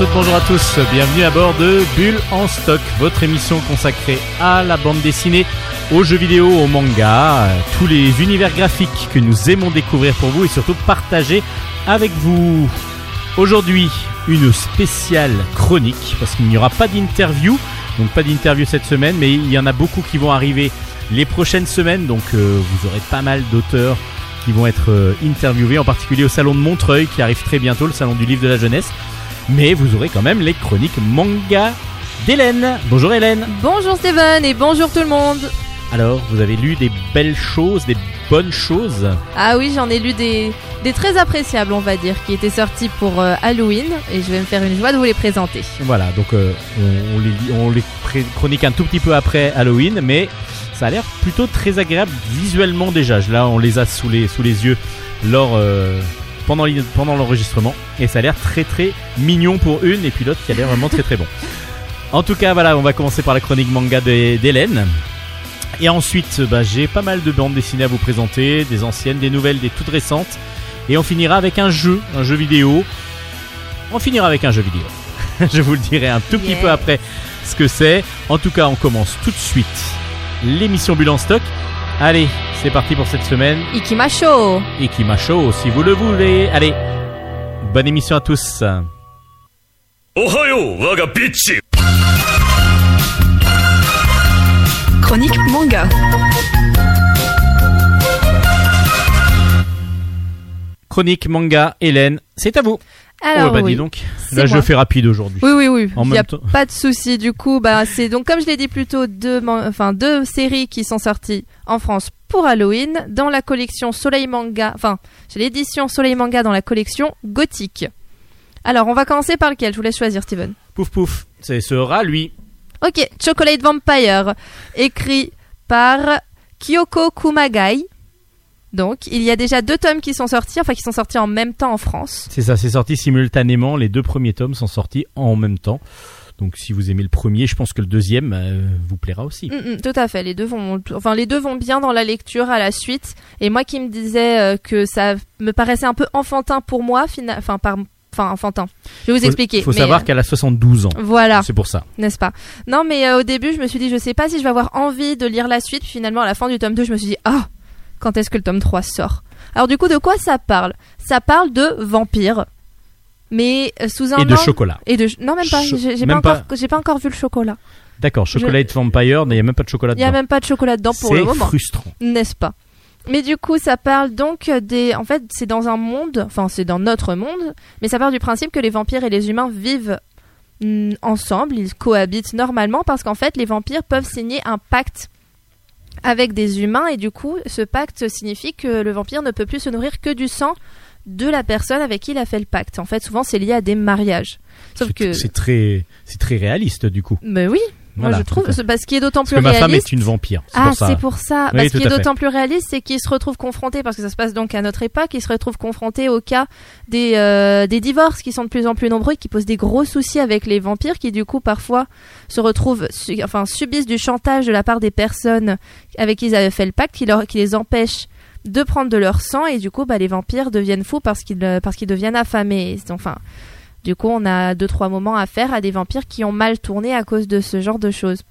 Bonjour à tous, bienvenue à bord de Bulle en stock, votre émission consacrée à la bande dessinée, aux jeux vidéo, aux mangas, tous les univers graphiques que nous aimons découvrir pour vous et surtout partager avec vous. Aujourd'hui, une spéciale chronique, parce qu'il n'y aura pas d'interview, donc pas d'interview cette semaine, mais il y en a beaucoup qui vont arriver les prochaines semaines, donc euh, vous aurez pas mal d'auteurs qui vont être euh, interviewés, en particulier au salon de Montreuil qui arrive très bientôt, le salon du livre de la jeunesse. Mais vous aurez quand même les chroniques manga d'Hélène. Bonjour Hélène. Bonjour Steven et bonjour tout le monde. Alors, vous avez lu des belles choses, des bonnes choses Ah oui, j'en ai lu des, des très appréciables, on va dire, qui étaient sortis pour euh, Halloween et je vais me faire une joie de vous les présenter. Voilà, donc euh, on, on les, lit- on les pré- chronique un tout petit peu après Halloween, mais ça a l'air plutôt très agréable visuellement déjà. Là, on les a sous les, sous les yeux lors, euh, pendant, l'enregistrement, et ça a l'air très très mignon pour une, et puis l'autre qui a l'air vraiment très très bon. En tout cas, voilà, on va commencer par la chronique manga d'Hélène. Et ensuite, bah, j'ai pas mal de bandes dessinées à vous présenter, des anciennes, des nouvelles, des toutes récentes. Et on finira avec un jeu, un jeu vidéo. On finira avec un jeu vidéo. Je vous le dirai un tout petit Yeah. peu après ce que c'est. En tout cas, on commence tout de suite l'émission Bulle en stock. Allez, c'est parti pour cette semaine. Ikimasho. Ikimasho, si vous le voulez. Allez, bonne émission à tous. Ohayo, waga. Chronique manga. Chronique manga, Hélène, c'est à vous. Alors oh, bah oui. dis donc. c'est Là, je fais rapide aujourd'hui. Oui, oui, oui. Il n'y a temps. pas de souci. Du coup, bah, c'est donc, comme je l'ai dit plus tôt, deux, enfin, deux séries qui sont sorties en France pour Halloween dans la collection Soleil Manga. Enfin, j'ai l'édition Soleil Manga dans la collection Gothique. Alors, on va commencer par lequel? Je vous laisse choisir, Steven. Pouf pouf. C'est ce rat, lui. Ok, Chocolate Vampire, écrit par Kyoko Kumagai. Donc, il y a déjà deux tomes qui sont sortis, enfin qui sont sortis en même temps en France. C'est ça, c'est sorti simultanément. Les deux premiers tomes sont sortis en même temps. Donc si vous aimez le premier, je pense que le deuxième euh, vous plaira aussi. Mm, mm, tout à fait, les deux vont, enfin les deux vont bien dans la lecture à la suite. Et moi qui me disais euh, que ça me paraissait un peu enfantin pour moi, enfin par, enfin enfantin. Je vais vous Faut- expliquer. faut mais, savoir euh, qu'elle a 72 ans. Voilà. C'est pour ça. n'est-ce pas? Non, mais euh, au début, je me suis dit, je sais pas si je vais avoir envie de lire la suite. Puis finalement, à la fin du tome 2, je me suis dit, ah, quand est-ce que le tome 3 sort Alors du coup, de quoi ça parle? Ça parle de vampires, mais euh, sous un Et de angle- chocolat. Et de non même pas. Cho- J'ai pas encore, j'ai pas encore vu le chocolat. D'accord, Chocolate Vampire, il n'y a même pas de chocolat Il y a même pas de chocolat dedans pour le C'est moment, frustrant. n'est-ce pas? Mais du coup, ça parle donc des. En fait, c'est dans un monde, enfin, c'est dans notre monde, mais ça part du principe que les vampires et les humains vivent mm, ensemble, ils cohabitent normalement parce qu'en fait, les vampires peuvent signer un pacte avec des humains et du coup, ce pacte signifie que le vampire ne peut plus se nourrir que du sang de la personne avec qui il a fait le pacte. En fait, souvent, c'est lié à des mariages. Sauf C'est- que. C'est très, c'est très réaliste du coup. Mais oui, moi Voilà, je trouve. Bah, ce qui est d'autant Parce plus que ma femme réaliste. est une vampire. Ah, c'est pour ça. Oui, Bah, ce qui est d'autant plus réaliste, c'est qu'ils se retrouvent confrontés, parce que ça se passe donc à notre époque, ils se retrouvent confrontés au cas des, euh, des divorces qui sont de plus en plus nombreux, et qui posent des gros soucis avec les vampires, qui du coup parfois se retrouvent, su- enfin subissent du chantage de la part des personnes avec qui ils avaient fait le pacte, qui, leur, qui les empêchent de prendre de leur sang, et du coup bah, les vampires deviennent fous parce qu'ils euh, parce qu'ils deviennent affamés. Enfin, du coup on a deux trois moments à faire à des vampires qui ont mal tourné à cause de ce genre de choses.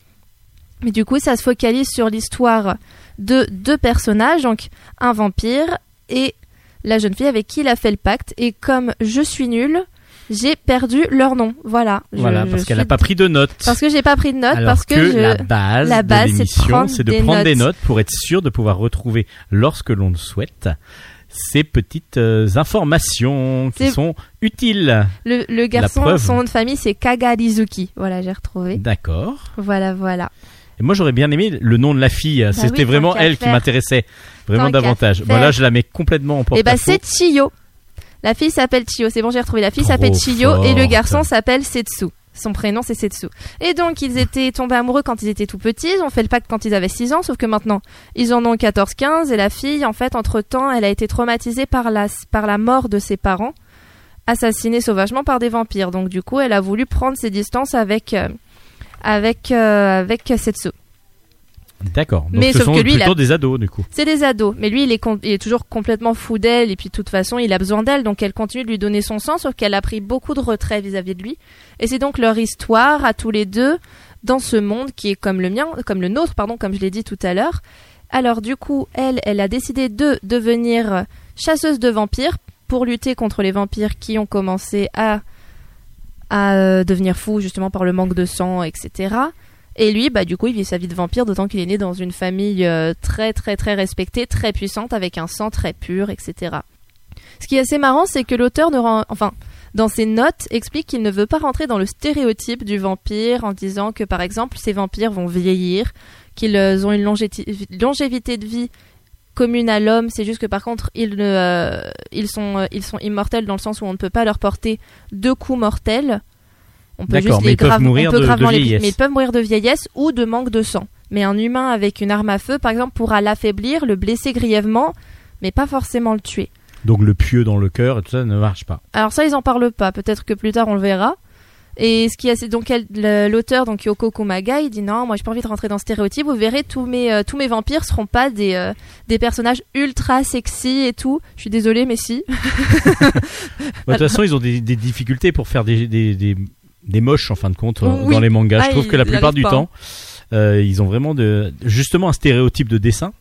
Mais du coup, ça se focalise sur l'histoire de deux personnages, donc un vampire et la jeune fille avec qui il a fait le pacte. Et comme je suis nulle, j'ai perdu leur nom. Voilà. Je- Voilà, parce qu'elle n'a suis- pas pris de notes. Parce que j'ai pas pris de notes, Alors parce que, que je... la base, la base, de c'est de prendre c'est de des prendre des notes. notes pour être sûr de pouvoir retrouver, lorsque l'on le souhaite, ces petites euh, informations qui sont utiles. le, le garçon, son nom de famille, c'est Kagarizuki. Voilà, j'ai retrouvé. D'accord. Voilà, voilà. Et moi, j'aurais bien aimé le nom de la fille. C'était Bah oui, tant vraiment elle qui m'intéressait vraiment Tant qu'à davantage. faire. Voilà, je la mets complètement en porte Et bah, c'est Chiyo. La fille s'appelle Chiyo. C'est bon, j'ai retrouvé. La fille s'appelle Chiyo et le garçon s'appelle Setsu. Son prénom, c'est Setsu. Et donc, ils étaient tombés amoureux quand ils étaient tout petits. Ils ont fait le pacte quand ils avaient 6 ans. Sauf que maintenant, ils en ont 14-15. Et la fille, en fait, entre-temps, elle a été traumatisée par la, par la mort de ses parents, assassinée sauvagement par des vampires. Donc, du coup, elle a voulu prendre ses distances avec, euh, avec, euh, avec Setsu. D'accord. Donc Mais ce sauf sont que lui, il plutôt a- des ados du coup. C'est des ados, mais lui il est, com- il est toujours complètement fou d'elle et puis de toute façon il a besoin d'elle donc elle continue de lui donner son sang sauf qu'elle a pris beaucoup de retrait vis-à-vis de lui et c'est donc leur histoire à tous les deux dans ce monde qui est comme le mien, comme le nôtre pardon comme je l'ai dit tout à l'heure. Alors du coup elle, elle a décidé de devenir chasseuse de vampires pour lutter contre les vampires qui ont commencé à à euh, devenir fous justement par le manque de sang etc. Et lui, bah, du coup, il vit sa vie de vampire, d'autant qu'il est né dans une famille euh, très, très, très respectée, très puissante, avec un sang très pur, etc. Ce qui est assez marrant, c'est que l'auteur ne rend, enfin, dans ses notes, explique qu'il ne veut pas rentrer dans le stéréotype du vampire en disant que, par exemple, ces vampires vont vieillir, qu'ils euh, ont une longévité de vie commune à l'homme. C'est juste que, par contre, ils, euh, ils, sont, ils sont immortels dans le sens où on ne peut pas leur porter deux coups mortels. On peut juste mais les grave- mourir on peut de- de gravement les- mais ils peuvent mourir de vieillesse ou de manque de sang. Mais un humain avec une arme à feu, par exemple, pourra l'affaiblir, le blesser grièvement, mais pas forcément le tuer. Donc le pieu dans le cœur et tout ça ne marche pas. Alors ça, ils en parlent pas. Peut-être que plus tard on le verra. Et ce qui est donc l'auteur donc Yoko Kumaga, il dit non, moi j'ai pas envie de rentrer dans ce stéréotype. Vous verrez tous mes euh, tous mes vampires seront pas des euh, des personnages ultra sexy et tout. Je suis désolée, mais si. Bah, De toute façon, ils ont des, des difficultés pour faire des, des, des, des moches en fin de compte euh, Oui. dans les mangas. Ah, Je trouve ils que la plupart du pas. temps, euh, ils ont vraiment de, justement un stéréotype de dessin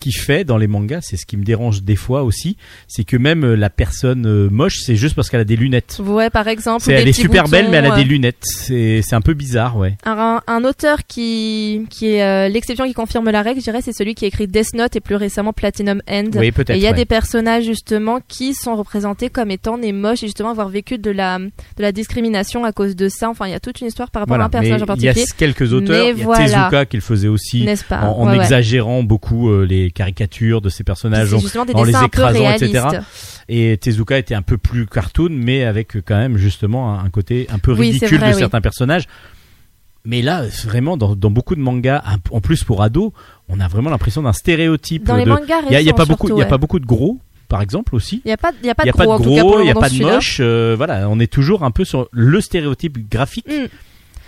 qui fait dans les mangas, c'est ce qui me dérange des fois aussi, c'est que même euh, la personne euh, moche, c'est juste parce qu'elle a des lunettes. Ouais, par exemple. C'est, elle est super belle, mais elle a des lunettes. C'est, c'est un peu bizarre, ouais. Un, un auteur qui, qui est euh, l'exception qui confirme la règle, je dirais, c'est celui qui a écrit Death Note et plus récemment Platinum End. Oui, peut-être. Et il y a ouais. des personnages justement qui sont représentés comme étant des moches et justement avoir vécu de la, de la discrimination à cause de ça. Enfin, il y a toute une histoire par rapport Voilà. à un personnage en il y a particulier, quelques auteurs. Il y a voilà. Tezuka qui le faisait aussi. n'est-ce pas? En, en Ouais, ouais. exagérant beaucoup euh, les caricatures de ces personnages, en les écrasant, etc. Et Tezuka était un peu plus cartoon, mais avec euh, quand même justement un côté un peu Oui, ridicule vrai, de oui. certains personnages. Mais là, vraiment, dans, dans beaucoup de mangas, en plus pour ados, on a vraiment l'impression d'un stéréotype. Dans les de... mangas Il y a, il a pas beaucoup, il y a pas ouais. beaucoup de gros, par exemple aussi. Il n'y a pas, il a pas Il de a pas gros, de en tout cas pour gros, le il y a pas de moche. euh, voilà, on est toujours un peu sur le stéréotype graphique. Mm.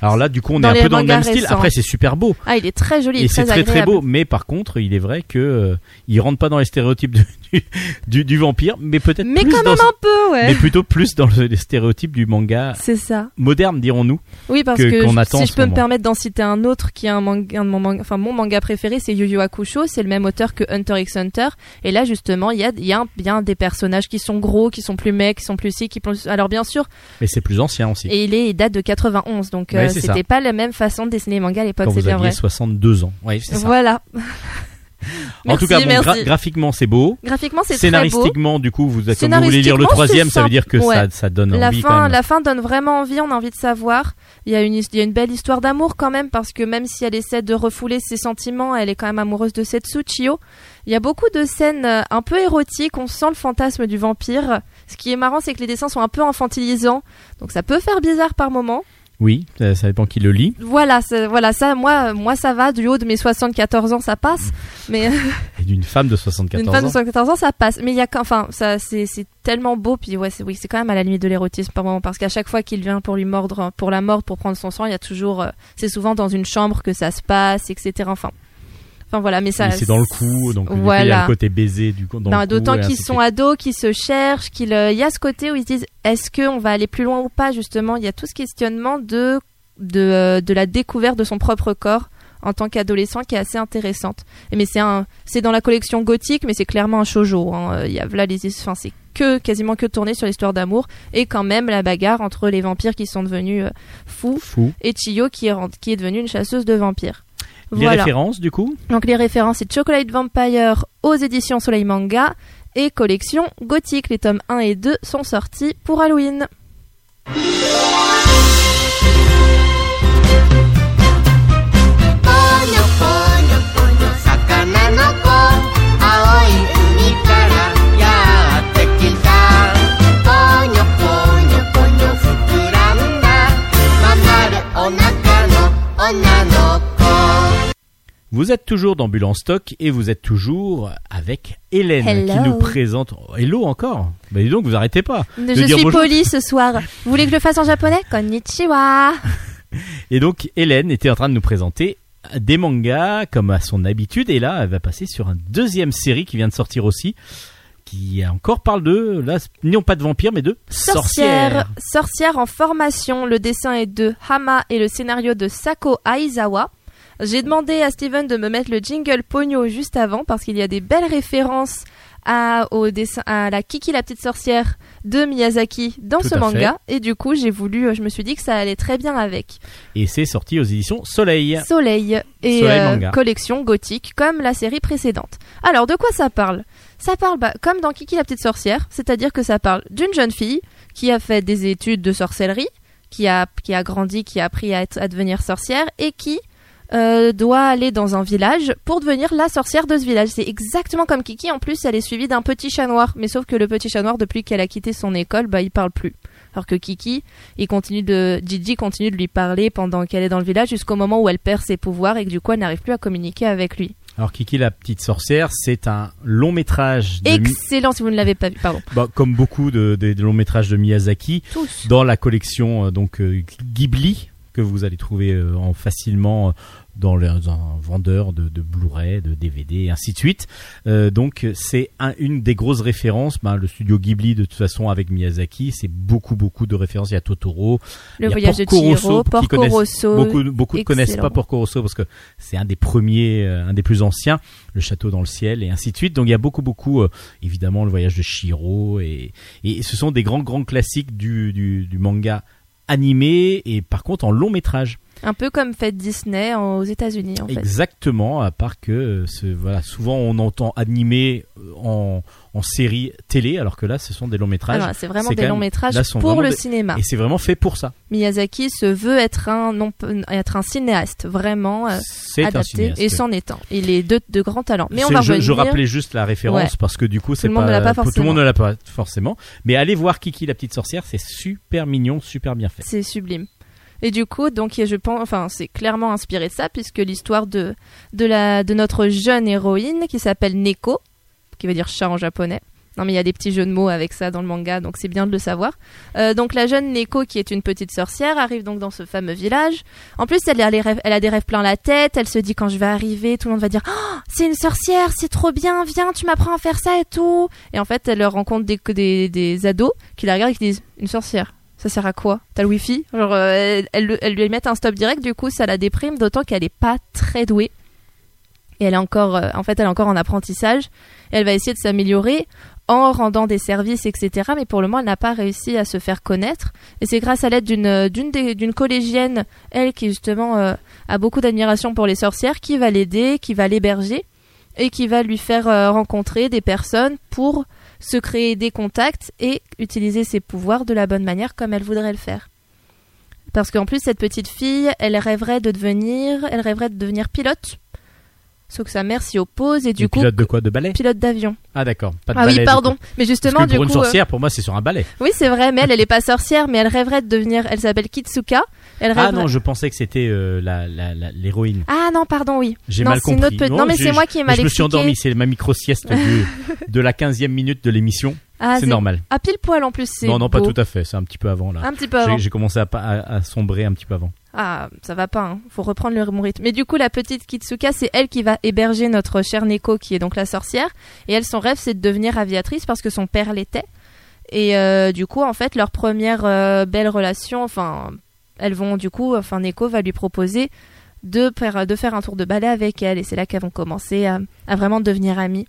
Alors là, du coup, on Dans est un peu dans le même style. Après, c'est super beau Ah, il est très joli, et c'est très très beau. Mais par contre, il est vrai que euh, il rentre pas dans les stéréotypes du, du, vampire, mais peut-être Mais plus quand dans même un peu, ouais. mais plutôt plus dans le- les stéréotypes du manga C'est ça. moderne, dirons-nous. Oui, parce que- que, attend en si ce je peux me permettre d'en citer un autre qui est un manga, un de mon manga, enfin mon manga préféré, c'est Yu Yu Hakusho. C'est le même auteur que Hunter x Hunter. Et là, justement, il y a, y a bien des personnages qui sont gros, qui sont plus mecs, qui sont plus si, qui plus... Alors bien sûr, Mais c'est plus ancien aussi. et il est, il date de 91, donc Ouais, euh, c'était pas la même façon de dessiner les mangas à l'époque, c'est bien vrai. 62 ans. Ça. Voilà. En tout cas, bon, gra- merci. graphiquement, c'est beau. Graphiquement, c'est très beau. Scénaristiquement, du coup, vous, comme vous voulez lire le Scénaristiquement, troisième, ça veut dire que ça, donne La envie quand fin, même. la fin donne vraiment envie, on a envie de savoir. Il y, a une, his- il y a une belle histoire d'amour quand même, parce que même si elle essaie de refouler ses sentiments, elle est quand même amoureuse de Setsu Chio. Il y a beaucoup de scènes euh, un peu érotiques, on sent le fantasme du vampire. Ce qui est marrant, c'est que les dessins sont un peu infantilisants, donc ça peut faire bizarre par moment. Oui, ça, ça dépend qui le lit. Voilà, voilà ça, moi, moi ça va, du haut de mes 74 ans, ça passe. Mais Et d'une femme de 74 une femme de ans. 74 ans, ça passe. Mais il y a, enfin, ça, c'est, c'est tellement beau. Puis ouais, c'est, oui, c'est quand même à la limite de l'érotisme par moment, parce qu'à chaque fois qu'il vient pour lui mordre, pour la mordre, pour prendre son sang, il y a toujours, euh, c'est souvent dans une chambre que ça se passe, etc. Enfin, enfin voilà, mais ça. C'est dans le cou, donc coup, il y a Voilà. le côté baiser du coup. Cou, d'autant qu'ils sont ados, qu'ils se cherchent, qu'il euh, y a ce côté où ils se disent est-ce qu'on va aller plus loin ou pas justement? Il y a tout ce questionnement de de, euh, de la découverte de son propre corps en tant qu'adolescent qui est assez intéressante. Et mais c'est un c'est dans la collection gothique, mais c'est clairement un shojo. hein. Euh, Il y a là les enfin c'est que quasiment que tourné sur l'histoire d'amour et quand même la bagarre entre les vampires qui sont devenus euh, fous Fou. et Chiyo qui est, qui est devenue une chasseuse de vampires. Les Voilà. références, du coup Donc les références, c'est Chocolate Vampire aux éditions Soleil Manga et collection Gothique. Les tomes 1 et 2 sont sortis pour Halloween. Vous êtes toujours en stock et vous êtes toujours avec Hélène Hello. qui nous présente. Oh, hello encore Bah dis donc, vous arrêtez pas. de Je dire suis bonjour. polie ce soir. Vous voulez que je le fasse en japonais? Konnichiwa. Et donc Hélène était en train de nous présenter des mangas comme à son habitude et là elle va passer sur une deuxième série qui vient de sortir aussi qui encore parle de là non pas de vampires mais de sorcières. Sorcière, sorcière en formation. Le dessin est de Hama et le scénario de Sako Aizawa. J'ai demandé à Steven de me mettre le jingle Pogno juste avant parce qu'il y a des belles références à, au dessin, à la Kiki la petite sorcière de Miyazaki dans Tout ce manga et du coup j'ai voulu, je me suis dit que ça allait très bien avec. Et c'est sorti aux éditions Soleil. Soleil et Soleil euh, collection gothique comme la série précédente. Alors de quoi ça parle? Ça parle bah, comme dans Kiki la petite sorcière, c'est-à-dire que ça parle d'une jeune fille qui a fait des études de sorcellerie, qui a, qui a grandi, qui a appris à, être, à devenir sorcière et qui euh, doit aller dans un village pour devenir la sorcière de ce village. C'est exactement comme Kiki. En plus, elle est suivie d'un petit chat noir. Mais sauf que le petit chat noir, depuis qu'elle a quitté son école, bah, il parle plus. Alors que Kiki, il continue de, Gigi continue de lui parler pendant qu'elle est dans le village jusqu'au moment où elle perd ses pouvoirs et que du coup, elle n'arrive plus à communiquer avec lui. Alors Kiki la petite sorcière, c'est un long métrage de Mi- Excellent si vous ne l'avez pas vu. Pardon. bah, comme beaucoup de, des longs métrages de Miyazaki Tous. dans la collection euh, donc euh, Ghibli que vous allez trouver en facilement dans le- dans un vendeur de, de Blu-ray, de DVD et ainsi de suite. Euh, donc c'est un- une des grosses références. Ben, le studio Ghibli de toute façon avec Miyazaki, c'est beaucoup beaucoup de références. Il y a Totoro, Le il y a voyage de Porco Rosso, Chihiro, qui Porco Rosso. beaucoup beaucoup ne connaissent pas Porco Rosso parce que c'est un des premiers, euh, un des plus anciens. Le château dans le ciel et ainsi de suite. Donc il y a beaucoup beaucoup euh, évidemment le voyage de Chihiro et et ce sont des grands grands classiques du du, du manga animé et par contre en long métrage. Un peu comme fait Disney aux États-Unis en fait. Exactement, à part que euh, voilà, souvent on entend animé euh, en, en série télé, alors que là ce sont des longs métrages. C'est vraiment des longs métrages là, pour le des- cinéma. Et c'est vraiment fait pour ça. Miyazaki se veut être un non être un cinéaste vraiment euh, adapté cinéaste. et c'en est un. Il est de, de grands talents. Mais on va je, revenir. je rappelais juste la référence Ouais. parce que du coup c'est le monde pas, pas tout le monde ne l'a pas forcément. Mais allez voir Kiki la petite sorcière, c'est super mignon, super bien fait. C'est sublime. Et du coup, donc je pense, enfin, c'est clairement inspiré de ça puisque l'histoire de de la de notre jeune héroïne qui s'appelle Neko, qui veut dire chat en japonais. Non mais il y a des petits jeux de mots avec ça dans le manga, donc c'est bien de le savoir. Euh, donc la jeune Neko, qui est une petite sorcière, arrive donc dans ce fameux village. En plus, elle a, les rêves, elle a des rêves plein la tête. Elle se dit quand je vais arriver, tout le monde va dire oh, c'est une sorcière, c'est trop bien, viens, tu m'apprends à faire ça et tout. Et en fait, elle rencontre des des, des ados qui la regardent et qui disent une sorcière. Ça sert à quoi? T'as le wifi? Genre, euh, elle, lui met un stop direct, du coup, ça la déprime, d'autant qu'elle est pas très douée. Et elle est encore, euh, en fait, elle est encore en apprentissage. Elle va essayer de s'améliorer en rendant des services, etc. Mais pour le moment, elle n'a pas réussi à se faire connaître. Et c'est grâce à l'aide d'une euh, d'une collégienne, elle qui justement a beaucoup d'admiration pour les sorcières, qui va l'aider, qui va l'héberger et qui va lui faire rencontrer des personnes pour se créer des contacts et utiliser ses pouvoirs de la bonne manière comme elle voudrait le faire. Parce qu'en plus, cette petite fille, elle rêverait de devenir, elle rêverait de devenir pilote. Sauf que sa mère s'y oppose et du coup, pilote de quoi De ballet pilote d'avion. Ah d'accord. Pas de Ah oui, pardon. Mais Parce justement, que du pour coup, une euh, sorcière, pour moi, c'est sur un ballet. oui, c'est vrai, mais elle, elle est pas sorcière, mais elle rêverait de devenir. Elle s'appelle Kitsuka. Elle Ah rêverait- non, je pensais que c'était euh, la- la- la- l'héroïne. Ah non, pardon, oui. J'ai Non, mal compris. autre pe- non, mais c'est moi qui ai mal Je me suis expliqué. endormi, c'est ma micro-sieste du- de la 15e minute de l'émission. Ah, c'est normal. À pile poil en plus. Non, non, pas tout à fait, c'est un petit peu avant là. Un petit peu avant. J'ai commencé à- à sombrer un petit peu avant. Ah, ça va pas, hein. faut reprendre le rythme. Mais du coup, la petite Kitsuka, c'est elle qui va héberger notre chère Neko, qui est donc la sorcière. Et elle, son rêve, c'est de devenir aviatrice parce que son père l'était. Et euh, du coup, en fait, leur première euh, belle relation, enfin, elles vont du coup, enfin, Neko va lui proposer de faire, de faire un tour de ballet avec elle. Et c'est là qu'elles vont commencer à, à vraiment devenir amies.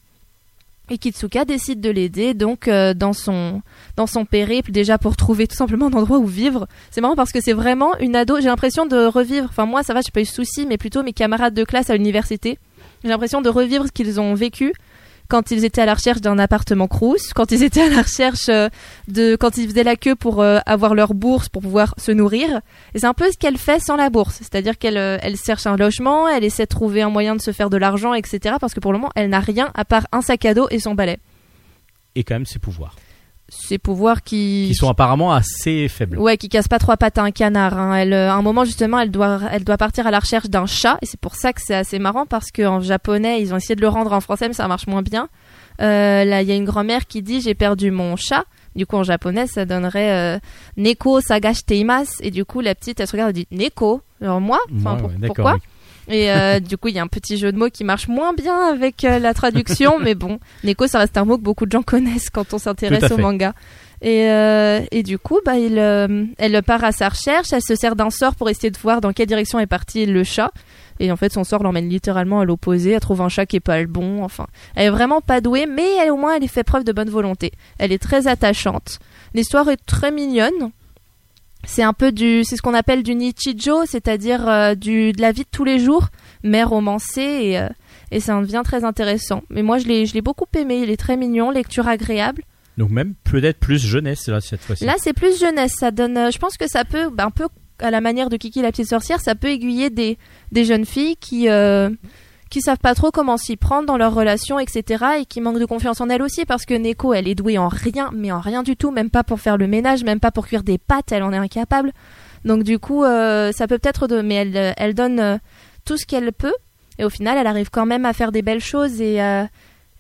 Et Kitsuka décide de l'aider donc euh, dans son dans son périple déjà pour trouver tout simplement un endroit où vivre. C'est marrant parce que c'est vraiment une ado. J'ai l'impression de revivre. Enfin moi ça va, j'ai pas eu de soucis, mais plutôt mes camarades de classe à l'université. J'ai l'impression de revivre ce qu'ils ont vécu quand ils étaient à la recherche d'un appartement crous, quand ils étaient à la recherche euh, de quand ils faisaient la queue pour euh, avoir leur bourse pour pouvoir se nourrir. Et c'est un peu ce qu'elle fait sans la bourse, c'est-à-dire qu'elle euh, elle cherche un logement, elle essaie de trouver un moyen de se faire de l'argent, etc. Parce que pour le moment elle n'a rien à part un sac à dos et son balai. Et quand même ses pouvoirs. Ces pouvoirs qui Qui sont apparemment assez faibles. Ouais, qui casse pas trois pattes à un canard. hein. Elle, euh, à un moment justement, elle doit, elle doit partir à la recherche d'un chat, et c'est pour ça que c'est assez marrant parce qu'en japonais, ils ont essayé de le rendre en français, mais ça marche moins bien. Euh, là, il y a une grand-mère qui dit j'ai perdu mon chat. Du coup, en japonais, ça donnerait euh, Neko sagashiteimasu. Et du coup, la petite, elle se regarde et dit Neko? Alors moi, enfin, Ouais, pour- ouais, d'accord, pourquoi oui. Et euh, du coup, il y a un petit jeu de mots qui marche moins bien avec euh, la traduction, mais bon, Neko, ça reste un mot que beaucoup de gens connaissent quand on s'intéresse au manga. Et, euh, et du coup, bah, il, elle part à sa recherche, elle se sert d'un sort pour essayer de voir dans quelle direction est parti le chat. Et en fait, son sort l'emmène littéralement à l'opposé. Elle trouve un chat qui est pas le bon. Enfin, elle est vraiment pas douée, mais elle, au moins, elle fait preuve de bonne volonté. Elle est très attachante. L'histoire est très mignonne. C'est un peu du, c'est ce qu'on appelle du nichijo, c'est-à-dire euh, du de la vie de tous les jours, mais romancé et euh, et ça en devient très intéressant. Mais moi, je l'ai je l'ai beaucoup aimé. Il est très mignon, lecture agréable. Donc même peut-être plus jeunesse là cette fois-ci. Là, c'est plus jeunesse. Ça donne. euh, je pense que ça peut, bah, un peu à la manière de Kiki la petite sorcière, ça peut aiguiller des, des jeunes filles qui qui savent pas trop comment s'y prendre dans leur relation, etc. Et qui manquent de confiance en elles aussi parce que Neko, elle est douée en rien, mais en rien du tout, même pas pour faire le ménage, même pas pour cuire des pâtes, elle en est incapable. Donc du coup, euh, ça peut peut-être mais elle, euh, elle donne euh, tout ce qu'elle peut. Et au final, elle arrive quand même à faire des belles choses et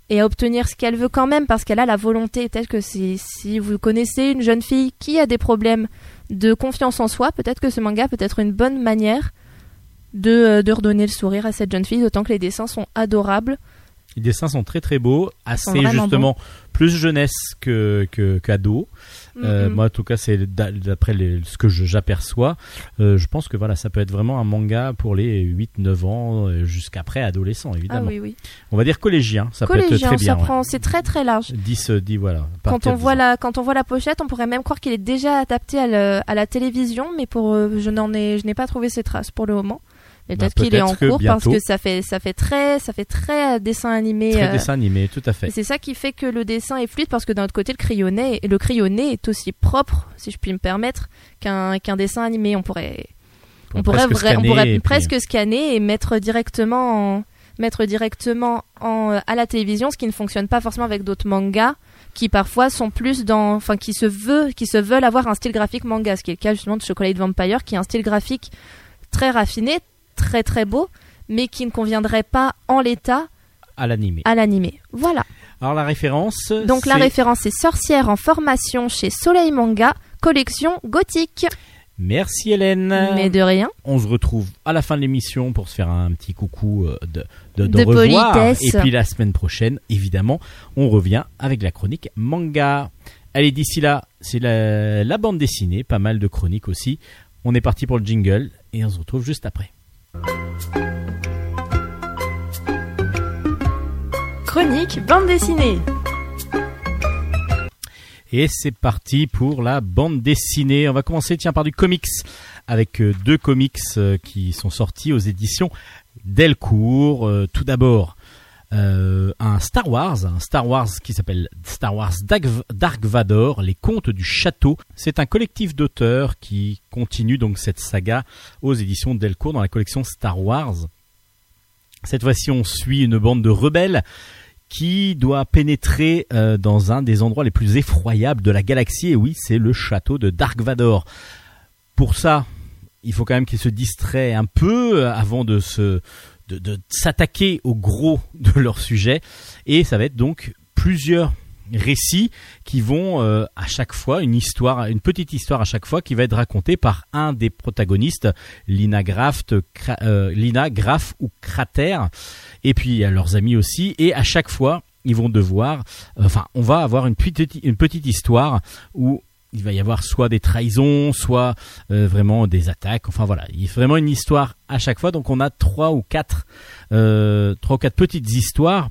et à obtenir ce qu'elle veut quand même parce qu'elle a la volonté. Peut-être que si vous connaissez une jeune fille qui a des problèmes de confiance en soi, peut-être que ce manga peut être une bonne manière de, euh, de redonner le sourire à cette jeune fille, d'autant que les dessins sont adorables. Les dessins sont très très beaux, assez justement plus jeunesse que qu'ado. Euh, Mhm. Moi, en tout cas, c'est d'a- d'après ce que j'aperçois. Euh, je pense que voilà, ça peut être vraiment un manga pour les 8-9 ans jusqu'après adolescents, Ah évidemment. oui, oui. On va dire collégien, ça peut être Collégien, très bien. prend, c'est très très large. ouais. 10, 10, voilà. à Quand on, voit 10 ans. la, quand on voit la pochette, on pourrait même croire qu'il est déjà adapté à, le- à la télévision, mais pour, je n'en ai, je n'ai pas trouvé ses traces pour le moment. Mais Bah, peut-être qu'il est en cours parce que ça fait, ça fait très, ça fait très euh, dessin animé. Très euh, dessin animé, tout à Et fait. c'est ça qui fait que le dessin est fluide parce que d'un autre côté, le crayonné, le crayonné est aussi propre, si je puis me permettre, qu'un qu'un dessin animé. On pourrait, on pourrait, presque vra- on scanner pourrait et puis- presque scanner et mettre directement, en, mettre directement en, euh, à la télévision, ce qui ne fonctionne pas forcément avec d'autres mangas qui parfois sont plus dans, enfin, qui se veut, qui se veulent avoir un style graphique manga, ce qui est le cas justement de Chocolate Vampire, qui est un style graphique très raffiné, très très beau, mais qui ne conviendrait pas en l'état à l'animé. à l'animé. Voilà. Alors la référence. Donc la référence est sorcière en formation chez Soleil Manga, collection gothique. Merci Hélène. Mais de rien. On se retrouve à la fin de l'émission pour se faire un petit coucou euh, de, de, De revoir. politesse. Et puis la semaine prochaine, évidemment, on revient avec la chronique manga. Allez, d'ici là, c'est la, la bande dessinée, pas mal de chroniques aussi. On est parti pour le jingle et on se retrouve juste après. Chronique bande dessinée. Et c'est parti pour la bande dessinée. On va commencer tiens par du comics avec euh, deux comics euh, qui sont sortis aux éditions Delcourt. Euh, tout d'abord euh, un Star Wars, un Star Wars qui s'appelle Star Wars Dark, Vador, les contes du château. C'est un collectif d'auteurs qui continue donc cette saga aux éditions Delcourt dans la collection Star Wars. Cette fois-ci, on suit une bande de rebelles qui doit pénétrer euh, dans un des endroits les plus effroyables de la galaxie. Et oui, c'est le château de Dark Vador. Pour ça, il faut quand même qu'ils se distraient un peu euh, avant de se de, s'attaquer au gros de leur sujet. Et ça va être donc plusieurs récits qui vont euh, à chaque fois une histoire, une petite histoire à chaque fois qui va être racontée par un des protagonistes, Lina euh, Graff ou Crater, et puis à leurs amis aussi. Et à chaque fois, ils vont devoir, euh, enfin, on va avoir une petite, une petite histoire où il va y avoir soit des trahisons, soit euh, vraiment des attaques. Enfin voilà, il y a vraiment une histoire à chaque fois. Donc on a trois ou quatre, euh, trois ou quatre petites histoires,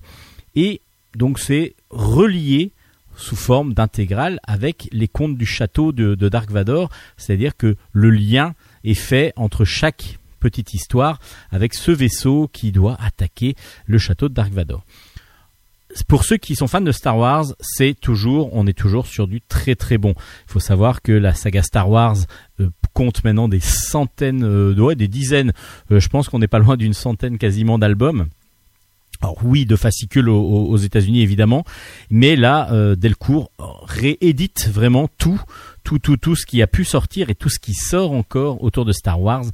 et donc c'est relié sous forme d'intégrale avec les contes du château de, de Dark Vador, c'est-à-dire que le lien est fait entre chaque petite histoire avec ce vaisseau qui doit attaquer le château de Dark Vador. Pour ceux qui sont fans de Star Wars, c'est toujours, on est toujours sur du très très bon. Il faut savoir que la saga Star Wars euh, compte maintenant des centaines, euh, ouais, des dizaines. euh, je pense qu'on n'est pas loin d'une centaine quasiment d'albums. Alors oui, de fascicules aux, États-Unis évidemment, mais là, Delcourt réédite vraiment tout, tout, tout, tout ce qui a pu sortir et tout ce qui sort encore autour de Star Wars.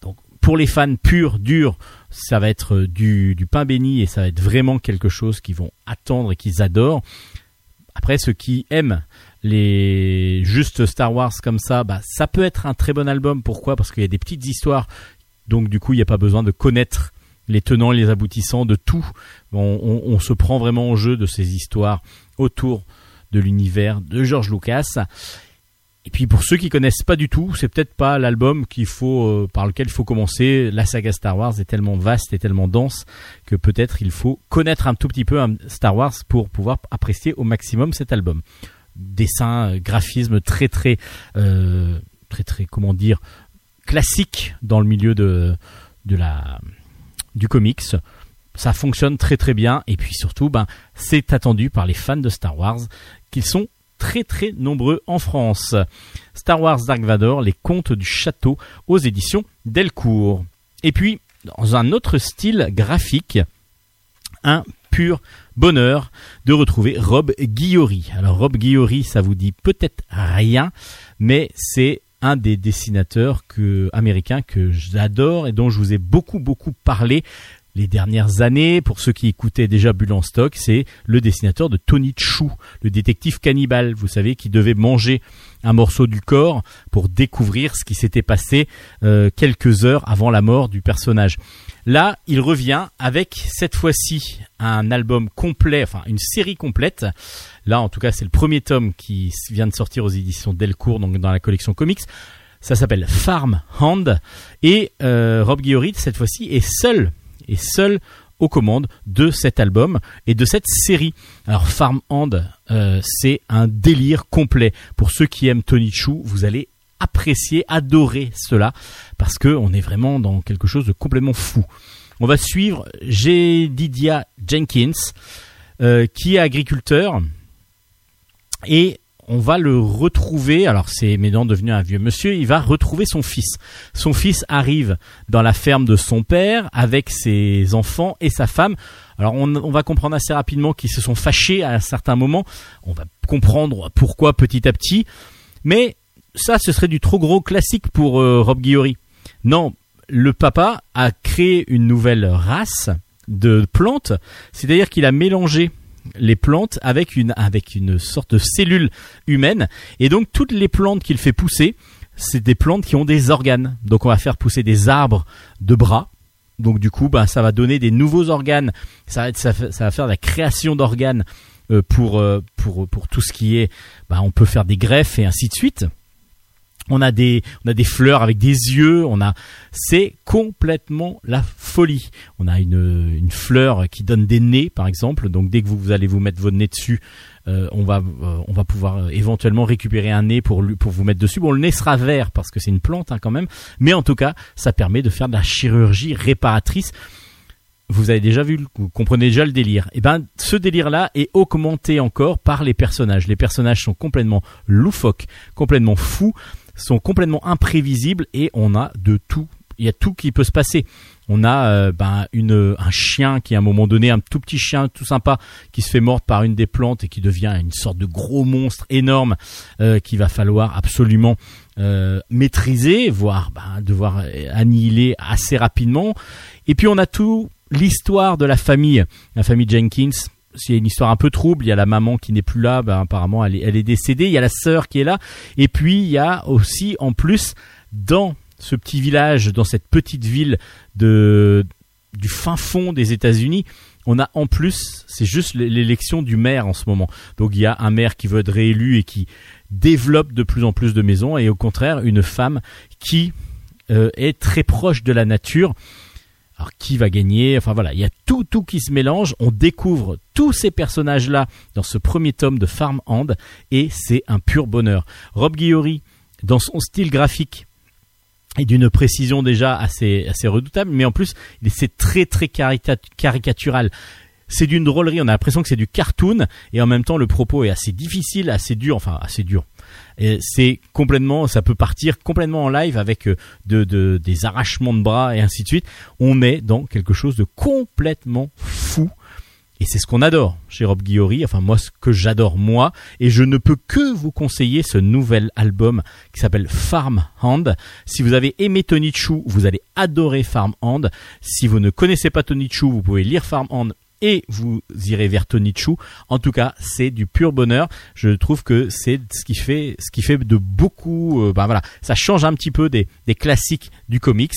Donc pour les fans purs, durs, ça va être euh, du, du pain béni et ça va être vraiment quelque chose qu'ils vont attendre et qu'ils adorent. Après, ceux qui aiment les juste Star Wars comme ça, bah, ça peut être un très bon album. Pourquoi? Parce qu'il y a des petites histoires Donc du coup, il n'y a pas besoin de connaître les tenants et les aboutissants de tout. On, on- se prend vraiment au jeu de ces histoires autour de l'univers de George Lucas. Et puis pour ceux qui connaissent pas du tout, c'est peut-être pas l'album qu'il faut euh, par lequel il faut commencer. La saga Star Wars est tellement vaste et tellement dense que peut-être il faut connaître un tout petit peu Star Wars pour pouvoir apprécier au maximum cet album. Dessin, euh, graphisme très très euh, très très comment dire classique dans le milieu de de la du comics. Ça fonctionne très très bien et puis surtout ben c'est attendu par les fans de Star Wars qu'ils sont très très nombreux en France. Star Wars Dark Vador, les contes du château aux éditions Delcourt. Et puis dans un autre style graphique, un pur bonheur de retrouver Rob Guillory. Alors Rob Guillory, ça vous dit peut-être rien, mais c'est un des dessinateurs américains que j'adore et dont je vous ai beaucoup beaucoup parlé les dernières années. Pour ceux qui écoutaient déjà Bulle en stock, c'est le dessinateur de Tony Chou, le détective cannibale, vous savez, qui devait manger un morceau du corps pour découvrir ce qui s'était passé euh, quelques heures avant la mort du personnage. Là, il revient avec cette fois-ci un album complet, enfin une série complète. Là, en tout cas, c'est le premier tome qui vient de sortir aux éditions Delcourt, donc dans la collection comics. Ça s'appelle Farm Hand et euh, Rob Guillory cette fois-ci est seul est seul aux commandes de cet album et de cette série. Alors Farm Hand, euh, c'est un délire complet. Pour ceux qui aiment Tony Chou, vous allez apprécier, adorer cela parce que on est vraiment dans quelque chose de complètement fou. On va suivre Jedidia Jenkins, euh, qui est agriculteur et on va le retrouver. Alors c'est maintenant devenu un vieux monsieur. Il va retrouver son fils. Son fils arrive dans la ferme de son père avec ses enfants et sa femme. Alors on, va comprendre assez rapidement qu'ils se sont fâchés à un certain moment. On va comprendre pourquoi petit à petit. Mais ça, ce serait du trop gros classique pour euh, Rob Guillory. Non, le papa a créé une nouvelle race de plantes. C'est-à-dire qu'il a mélangé les plantes avec une avec une sorte de cellule humaine. Et donc toutes les plantes qu'il fait pousser c'est des plantes qui ont des organes. Donc on va faire pousser des arbres de bras. Donc du coup ben ça va donner des nouveaux organes. Ça va faire la création d'organes euh, pour euh, pour pour tout ce qui est ben, on peut faire des greffes et ainsi de suite on a des on a des fleurs avec des yeux on a c'est complètement la folie. On a une une fleur qui donne des nez par exemple. Donc dès que vous, vous allez vous mettre votre nez dessus euh, on va euh, on va pouvoir euh, éventuellement récupérer un nez pour lui- pour vous mettre dessus. Bon le nez sera vert parce que c'est une plante hein, quand même. Mais en tout cas ça permet de faire de la chirurgie réparatrice. Vous avez déjà vu, vous comprenez déjà le délire. Et ben, ce délire-là est augmenté encore par les personnages. Les personnages sont complètement loufoques, complètement fous, sont complètement imprévisibles et on a de tout. Il y a tout qui peut se passer. On a euh, ben, une, un chien qui à un moment donné, un tout petit chien tout sympa, qui se fait mordre par une des plantes et qui devient une sorte de gros monstre énorme euh, qu'il va falloir absolument euh, maîtriser, voire ben, devoir annihiler assez rapidement. Et puis on a tout l'histoire de la famille, la famille Jenkins. C'est une histoire un peu trouble. Il y a la maman qui n'est plus là, ben, apparemment elle est, décédée. Il y a la sœur qui est là. Et puis il y a aussi en plus dans ce petit village, dans cette petite ville de du fin fond des États-Unis, on a en plus, c'est juste l'élection du maire en ce moment. Donc il y a un maire qui veut être réélu et qui développe de plus en plus de maisons, et au contraire une femme qui euh, est très proche de la nature. Alors qui va gagner? Enfin voilà, il y a tout tout qui se mélange. On découvre tous ces personnages là dans ce premier tome de Farm Hand et c'est un pur bonheur. Rob Guillory, dans son style graphique et d'une précision déjà assez assez redoutable, mais en plus c'est très très caricatural. C'est d'une drôlerie, on a l'impression que c'est du cartoon et en même temps le propos est assez difficile, assez dur, enfin assez dur. C'est complètement, ça peut partir complètement en live avec euh, de, de- des arrachements de bras et ainsi de suite. On est dans quelque chose de complètement fou. Et c'est ce qu'on adore chez Rob Guillory, enfin moi ce que j'adore moi, et je ne peux que vous conseiller ce nouvel album qui s'appelle Farm Hand. Si vous avez aimé Tony Chou, vous allez adorer Farm Hand. Si vous ne connaissez pas Tony Chou, vous pouvez lire Farm Hand et vous irez vers Tonichu. En tout cas, c'est du pur bonheur. Je trouve que c'est ce qui fait, ce qui fait de beaucoup, ben voilà, ça change un petit peu des, des classiques du comics.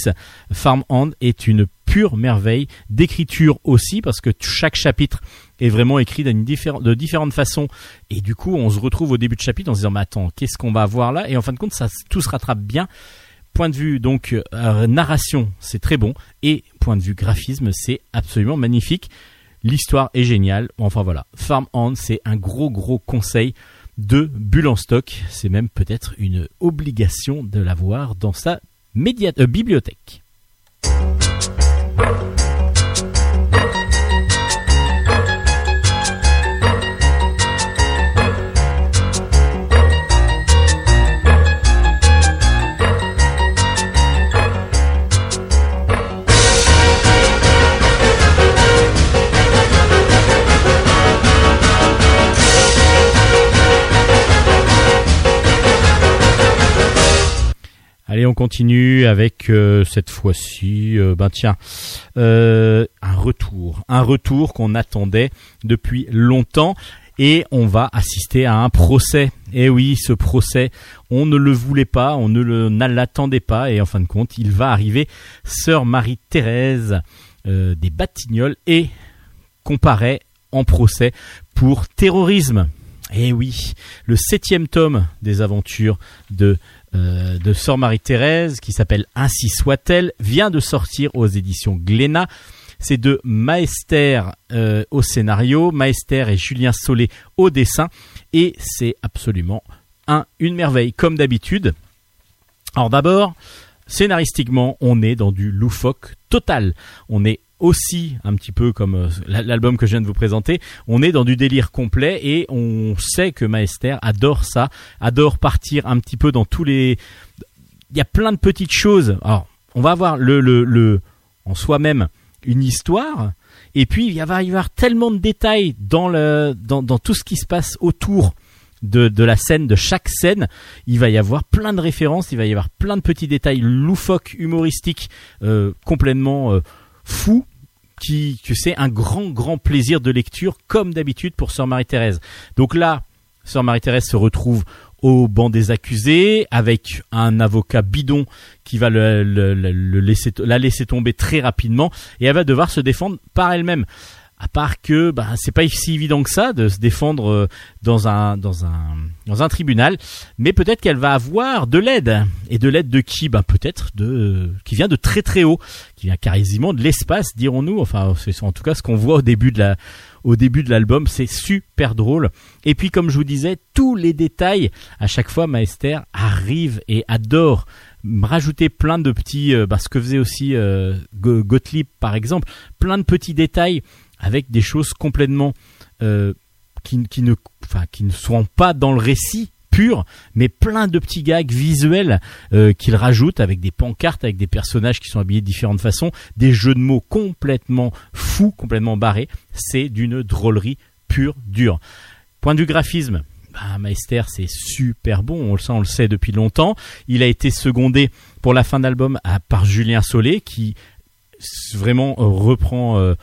Farmhand est une pure merveille d'écriture aussi parce que chaque chapitre est vraiment écrit d'une de différentes façons et du coup on se retrouve au début de chapitre en se disant mais attends qu'est-ce qu'on va avoir là? Et en fin de compte ça tout se rattrape bien point de vue donc euh, narration c'est très bon et point de vue graphisme c'est absolument magnifique l'histoire est géniale. Enfin voilà. Farmhand c'est un gros gros conseil de Bulle en stock c'est même peut-être une obligation de l'avoir dans sa euh, bibliothèque Allez, on continue avec euh, cette fois-ci, euh, ben tiens, euh, un retour, un retour qu'on attendait depuis longtemps. Et on va assister à un procès. Et oui, ce procès, on ne le voulait pas, on ne l'attendait pas, et en fin de compte, il va arriver. Sœur Marie-Thérèse euh, des Batignolles et comparaît en procès pour terrorisme. Et oui, le septième tome des aventures de euh, de Sœur Marie-Thérèse, qui s'appelle Ainsi soit-elle, vient de sortir aux éditions Glénat. C'est de Maester euh, au scénario, Maester et Julien Solé au dessin, et c'est absolument un, une merveille, comme d'habitude. Alors d'abord, scénaristiquement, on est dans du loufoque total. On est aussi un petit peu comme euh, l'album que je viens de vous présenter, on est dans du délire complet et on sait que Maester adore ça, adore partir un petit peu dans tous les il y a plein de petites choses. Alors, on va avoir le le, le en soi-même une histoire et puis il va y avoir tellement de détails dans le dans, dans tout ce qui se passe autour de, de la scène, de chaque scène, il va y avoir plein de références, il va y avoir plein de petits détails loufoques, humoristiques, euh, complètement euh, fous, qui que c'est un grand grand plaisir de lecture comme d'habitude pour Sœur Marie-Thérèse. Donc là, Sœur Marie-Thérèse se retrouve au banc des accusés avec un avocat bidon qui va la laisser tomber très rapidement et elle va devoir se défendre par elle-même. À part que bah, c'est pas si évident que ça de se défendre euh, dans un dans un dans un tribunal, mais peut-être qu'elle va avoir de l'aide. Et de l'aide de qui? Bah peut-être de qui vient de très très haut, qui vient quasiment de l'espace, dirons-nous. Enfin, c'est en tout cas ce qu'on voit au début de la au début de l'album, c'est super drôle. Et puis comme je vous disais, tous les détails à chaque fois Maester arrive et adore rajouter plein de petits euh, bah, ce que faisait aussi euh, Go- Gottlieb par exemple, plein de petits détails avec des choses complètement euh, qui, qui ne enfin qui ne sont pas dans le récit pur, mais plein de petits gags visuels euh, qu'il rajoute avec des pancartes, avec des personnages qui sont habillés de différentes façons, des jeux de mots complètement fous, complètement barrés. C'est d'une drôlerie pure, dure. Point vue graphisme, bah, Maester c'est super bon, on le sait, on le sait depuis longtemps. Il a été secondé pour la fin d'album par Julien Solé qui vraiment euh, reprend euh,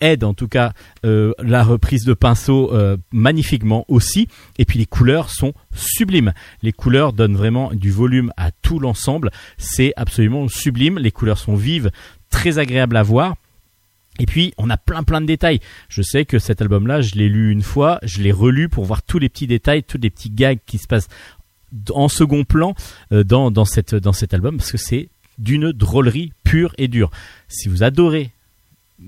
aide en tout cas euh, la reprise de pinceau euh, magnifiquement aussi. Et puis les couleurs sont sublimes. Les couleurs donnent vraiment du volume à tout l'ensemble. C'est absolument sublime. Les couleurs sont vives très agréables à voir. Et puis on a plein plein de détails. Je sais que cet album-là, je l'ai lu une fois, je l'ai relu pour voir tous les petits détails, tous les petits gags qui se passent en second plan euh, dans, cette, dans cet album parce que c'est d'une drôlerie pure et dure. Si vous adorez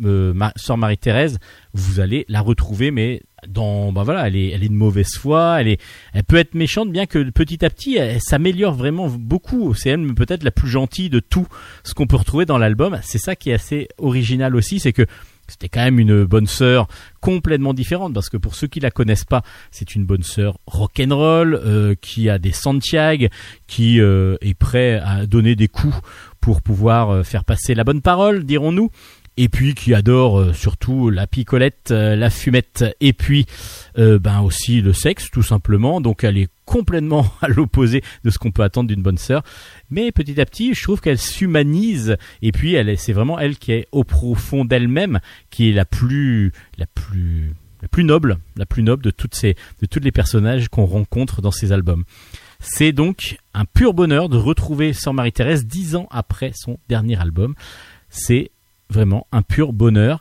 euh, Ma- Sœur Marie-Thérèse, vous allez la retrouver, mais dans, bah voilà, elle est, elle est de mauvaise foi, elle est, elle peut être méchante, bien que petit à petit, elle, s'améliore vraiment beaucoup. C'est elle peut-être la plus gentille de tout ce qu'on peut retrouver dans l'album. C'est ça qui est assez original aussi, c'est que c'était quand même une bonne sœur complètement différente parce que pour ceux qui la connaissent pas, c'est une bonne sœur rock'n'roll euh, qui a des Santiago, qui euh, est prêt à donner des coups pour pouvoir faire passer la bonne parole, dirons-nous. Et puis qui adore euh, surtout la picolette, euh, la fumette, et puis euh, ben aussi le sexe tout simplement. Donc elle est complètement à l'opposé de ce qu'on peut attendre d'une bonne sœur. Mais petit à petit, je trouve qu'elle s'humanise, et puis elle, est- c'est vraiment elle qui est au profond d'elle-même, qui est la plus, la plus, la plus noble, la plus noble de toutes ces, de tous les personnages qu'on rencontre dans ces albums. C'est donc un pur bonheur de retrouver Sœur Marie-Thérèse dix ans après son dernier album. C'est vraiment un pur bonheur.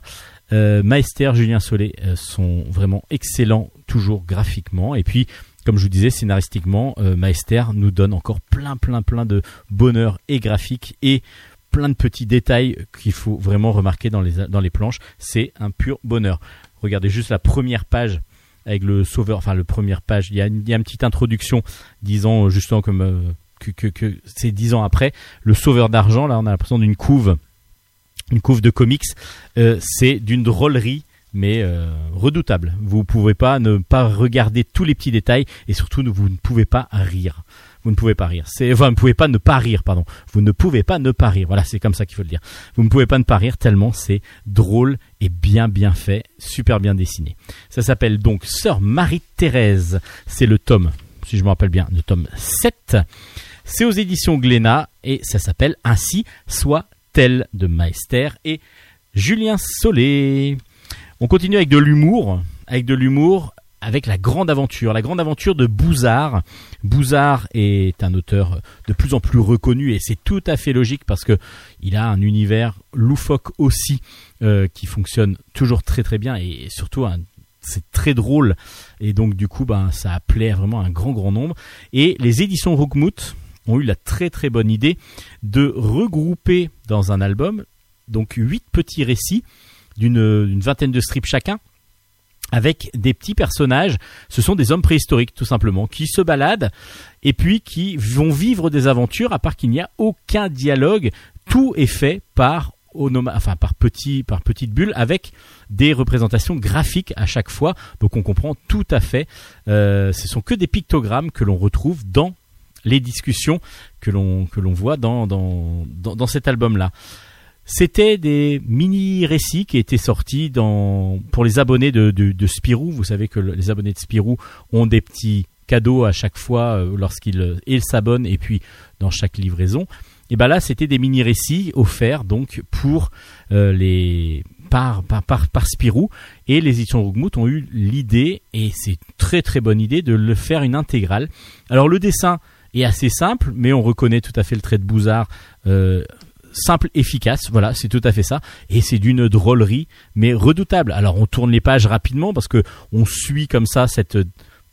Euh, Maester, Julien Solé euh, sont vraiment excellents toujours graphiquement. Et puis comme je vous disais scénaristiquement euh, Maester nous donne encore plein plein plein de bonheur et graphique et plein de petits détails qu'il faut vraiment remarquer dans les dans les planches. C'est un pur bonheur. Regardez juste la première page avec le sauveur enfin la première page. Il y a une, il y a une petite introduction disant euh, justement comme euh, que, que, que c'est dix ans après. Le sauveur d'argent là on a l'impression d'une couve une couve de comics, euh, c'est d'une drôlerie mais euh, redoutable. Vous pouvez pas ne pas regarder tous les petits détails et surtout ne- vous ne pouvez pas rire. Vous ne pouvez pas rire. C'est enfin, vous ne pouvez pas ne pas rire, pardon. Vous ne pouvez pas ne pas rire. Voilà, c'est comme ça qu'il faut le dire. Vous ne pouvez pas ne pas rire tellement c'est drôle et bien bien fait, super bien dessiné. Ça s'appelle donc Sœur Marie-Thérèse. C'est le tome, si je me rappelle bien, le tome 7. C'est aux éditions Glénat et ça s'appelle Ainsi soit de Maester et Julien Solé. On continue avec de l'humour, avec de l'humour, avec la grande aventure, la grande aventure de Bouzard. Bouzard est un auteur de plus en plus reconnu et c'est tout à fait logique parce que il a un univers loufoque aussi euh, qui fonctionne toujours très très bien et surtout c'est très drôle et donc du coup ben ça a plaît vraiment à un grand grand nombre et les éditions Rookmout ont eu la très très bonne idée de regrouper dans un album donc huit petits récits d'une vingtaine de strips chacun avec des petits personnages. Ce sont des hommes préhistoriques tout simplement qui se baladent et puis qui vont vivre des aventures à part qu'il n'y a aucun dialogue. Tout est fait par enfin par petits par petites bulles avec des représentations graphiques à chaque fois. Donc on comprend tout à fait. Euh, ce sont que des pictogrammes que l'on retrouve dans les discussions que l'on que l'on voit dans dans, dans, cet album là. C'était des mini récits qui étaient sortis dans pour les abonnés de, de, Spirou. Vous savez que le- les abonnés de Spirou ont des petits cadeaux à chaque fois euh, lorsqu'ils euh, s'abonnent et puis dans chaque livraison. Et ben là, c'était des mini récits offerts donc pour euh, les par, par, par, par Spirou et les éditions Rougmout ont eu l'idée et c'est une très très bonne idée de le faire une intégrale. Alors le dessin est assez simple, mais on reconnaît tout à fait le trait de Bouzard. Euh, simple, efficace, voilà, c'est tout à fait ça, et c'est d'une drôlerie, mais redoutable. Alors on tourne les pages rapidement parce que on suit comme ça cette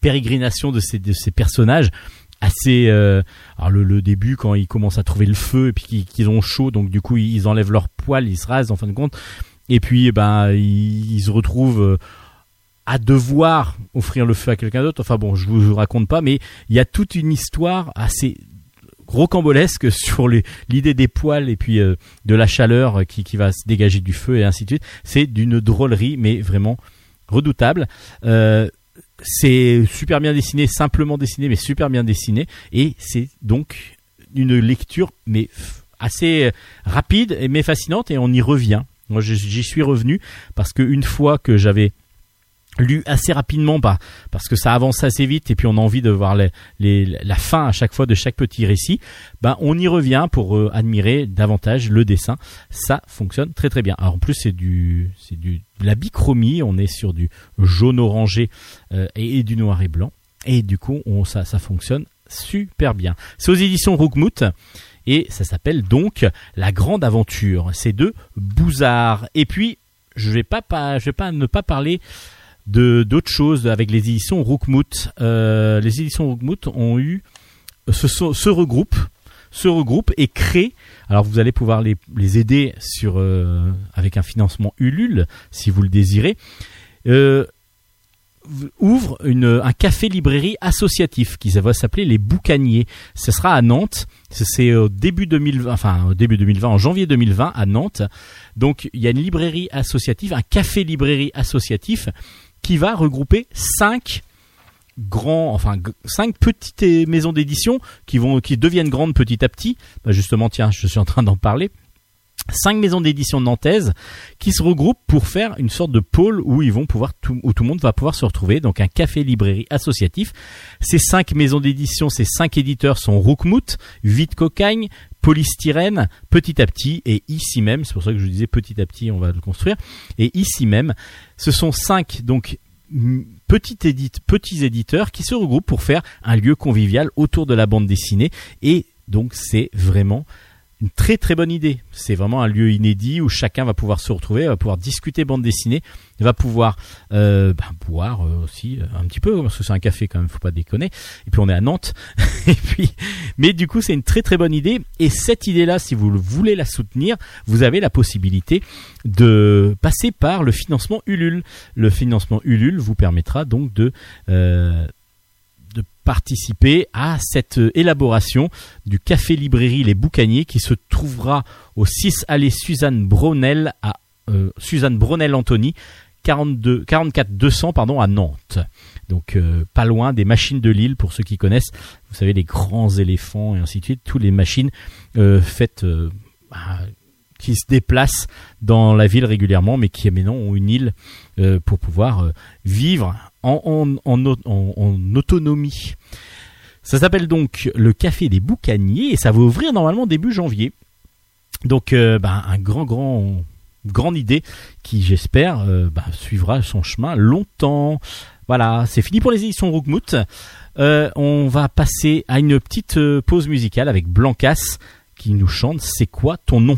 pérégrination de ces, personnages assez euh, alors le, début quand ils commencent à trouver le feu et puis qu'ils, ont chaud donc du coup ils enlèvent leur poil ils se rasent en fin de compte et puis eh ben ils, ils se retrouvent euh, à devoir offrir le feu à quelqu'un d'autre enfin bon je vous, vous raconte pas mais il y a toute une histoire assez rocambolesque sur l'idée des poils et puis euh, de la chaleur qui, va se dégager du feu et ainsi de suite. C'est d'une drôlerie, mais vraiment redoutable. Euh, c'est super bien dessiné, simplement dessiné, mais super bien dessiné. Et c'est donc une lecture, mais assez euh, rapide, mais fascinante, et on y revient. Moi, j'y suis revenu parce que une fois que j'avais lu assez rapidement bah, parce que ça avance assez vite et puis on a envie de voir les, les- la fin à chaque fois de chaque petit récit bah, on y revient pour euh, admirer davantage le dessin. Ça fonctionne très très bien. Alors en plus c'est du c'est du de la bichromie. On est sur du jaune orangé euh, et, et du noir et blanc. Et du coup on, ça, ça fonctionne super bien. C'est aux éditions Rookmout et ça s'appelle donc La Grande Aventure. C'est de Bouzard. Et puis je vais pas, pas je vais pas ne pas parler de d'autres choses avec les éditions Rookmout. Euh, les éditions Rookmout ont eu se, se regroupent se regroupent et créent. Alors vous allez pouvoir les, les aider sur euh, avec un financement Ulule si vous le désirez. Euh, ouvre une, un café librairie associatif qui va s'appeler les Boucaniers. Ce sera à Nantes. C'est au début 2020, enfin au début 2020, en janvier 2020 à Nantes. Donc il y a une librairie associative, un café librairie associatif qui va regrouper cinq grands, enfin cinq petites maisons d'édition qui deviennent grandes petit à petit. Bah, justement, tiens, je suis en train d'en parler. cinq maisons d'édition nantaises qui se regroupent pour faire une sorte de pôle où tout, où tout le monde va pouvoir se retrouver donc un café librairie associatif ces cinq maisons d'édition ces cinq éditeurs sont Roukmout Vite Cocagne Polystyrène petit à petit et ici même c'est pour ça que je disais petit à petit on va le construire et ici même ce sont cinq donc petits éditeurs qui se regroupent pour faire un lieu convivial autour de la bande dessinée et donc c'est vraiment très très bonne idée. C'est vraiment un lieu inédit où chacun va pouvoir se retrouver, va pouvoir discuter bande dessinée, va pouvoir euh, ben, boire euh, aussi euh, un petit peu parce que c'est un café quand même, faut pas déconner. Et puis on est à Nantes. et puis, mais du coup c'est une très très bonne idée. Et cette idée-là, si vous voulez la soutenir, vous avez la possibilité de passer par le financement Ulule. Le financement Ulule vous permettra donc de participer à cette élaboration du café librairie Les Boucaniers qui se trouvera au 6 allée Suzanne Bronel à euh, Suzanne Bronel Anthony 42 44 200 pardon à Nantes. Donc euh, pas loin des machines de Lille pour ceux qui connaissent. Vous savez les grands éléphants et ainsi de suite, toutes les machines euh, faites bah, qui se déplacent dans la ville régulièrement, mais qui maintenant ont une île pour pouvoir vivre en, en, en, au- en- en autonomie. Ça s'appelle donc le Café des Boucaniers et ça va ouvrir normalement début janvier. Donc euh, bah, un grand grand grande idée qui j'espère euh, bah, suivra son chemin longtemps. Voilà, c'est fini pour les éditions Roukmout. Euh, on va passer à une petite pause musicale avec Blancas qui nous chante C'est quoi ton nom?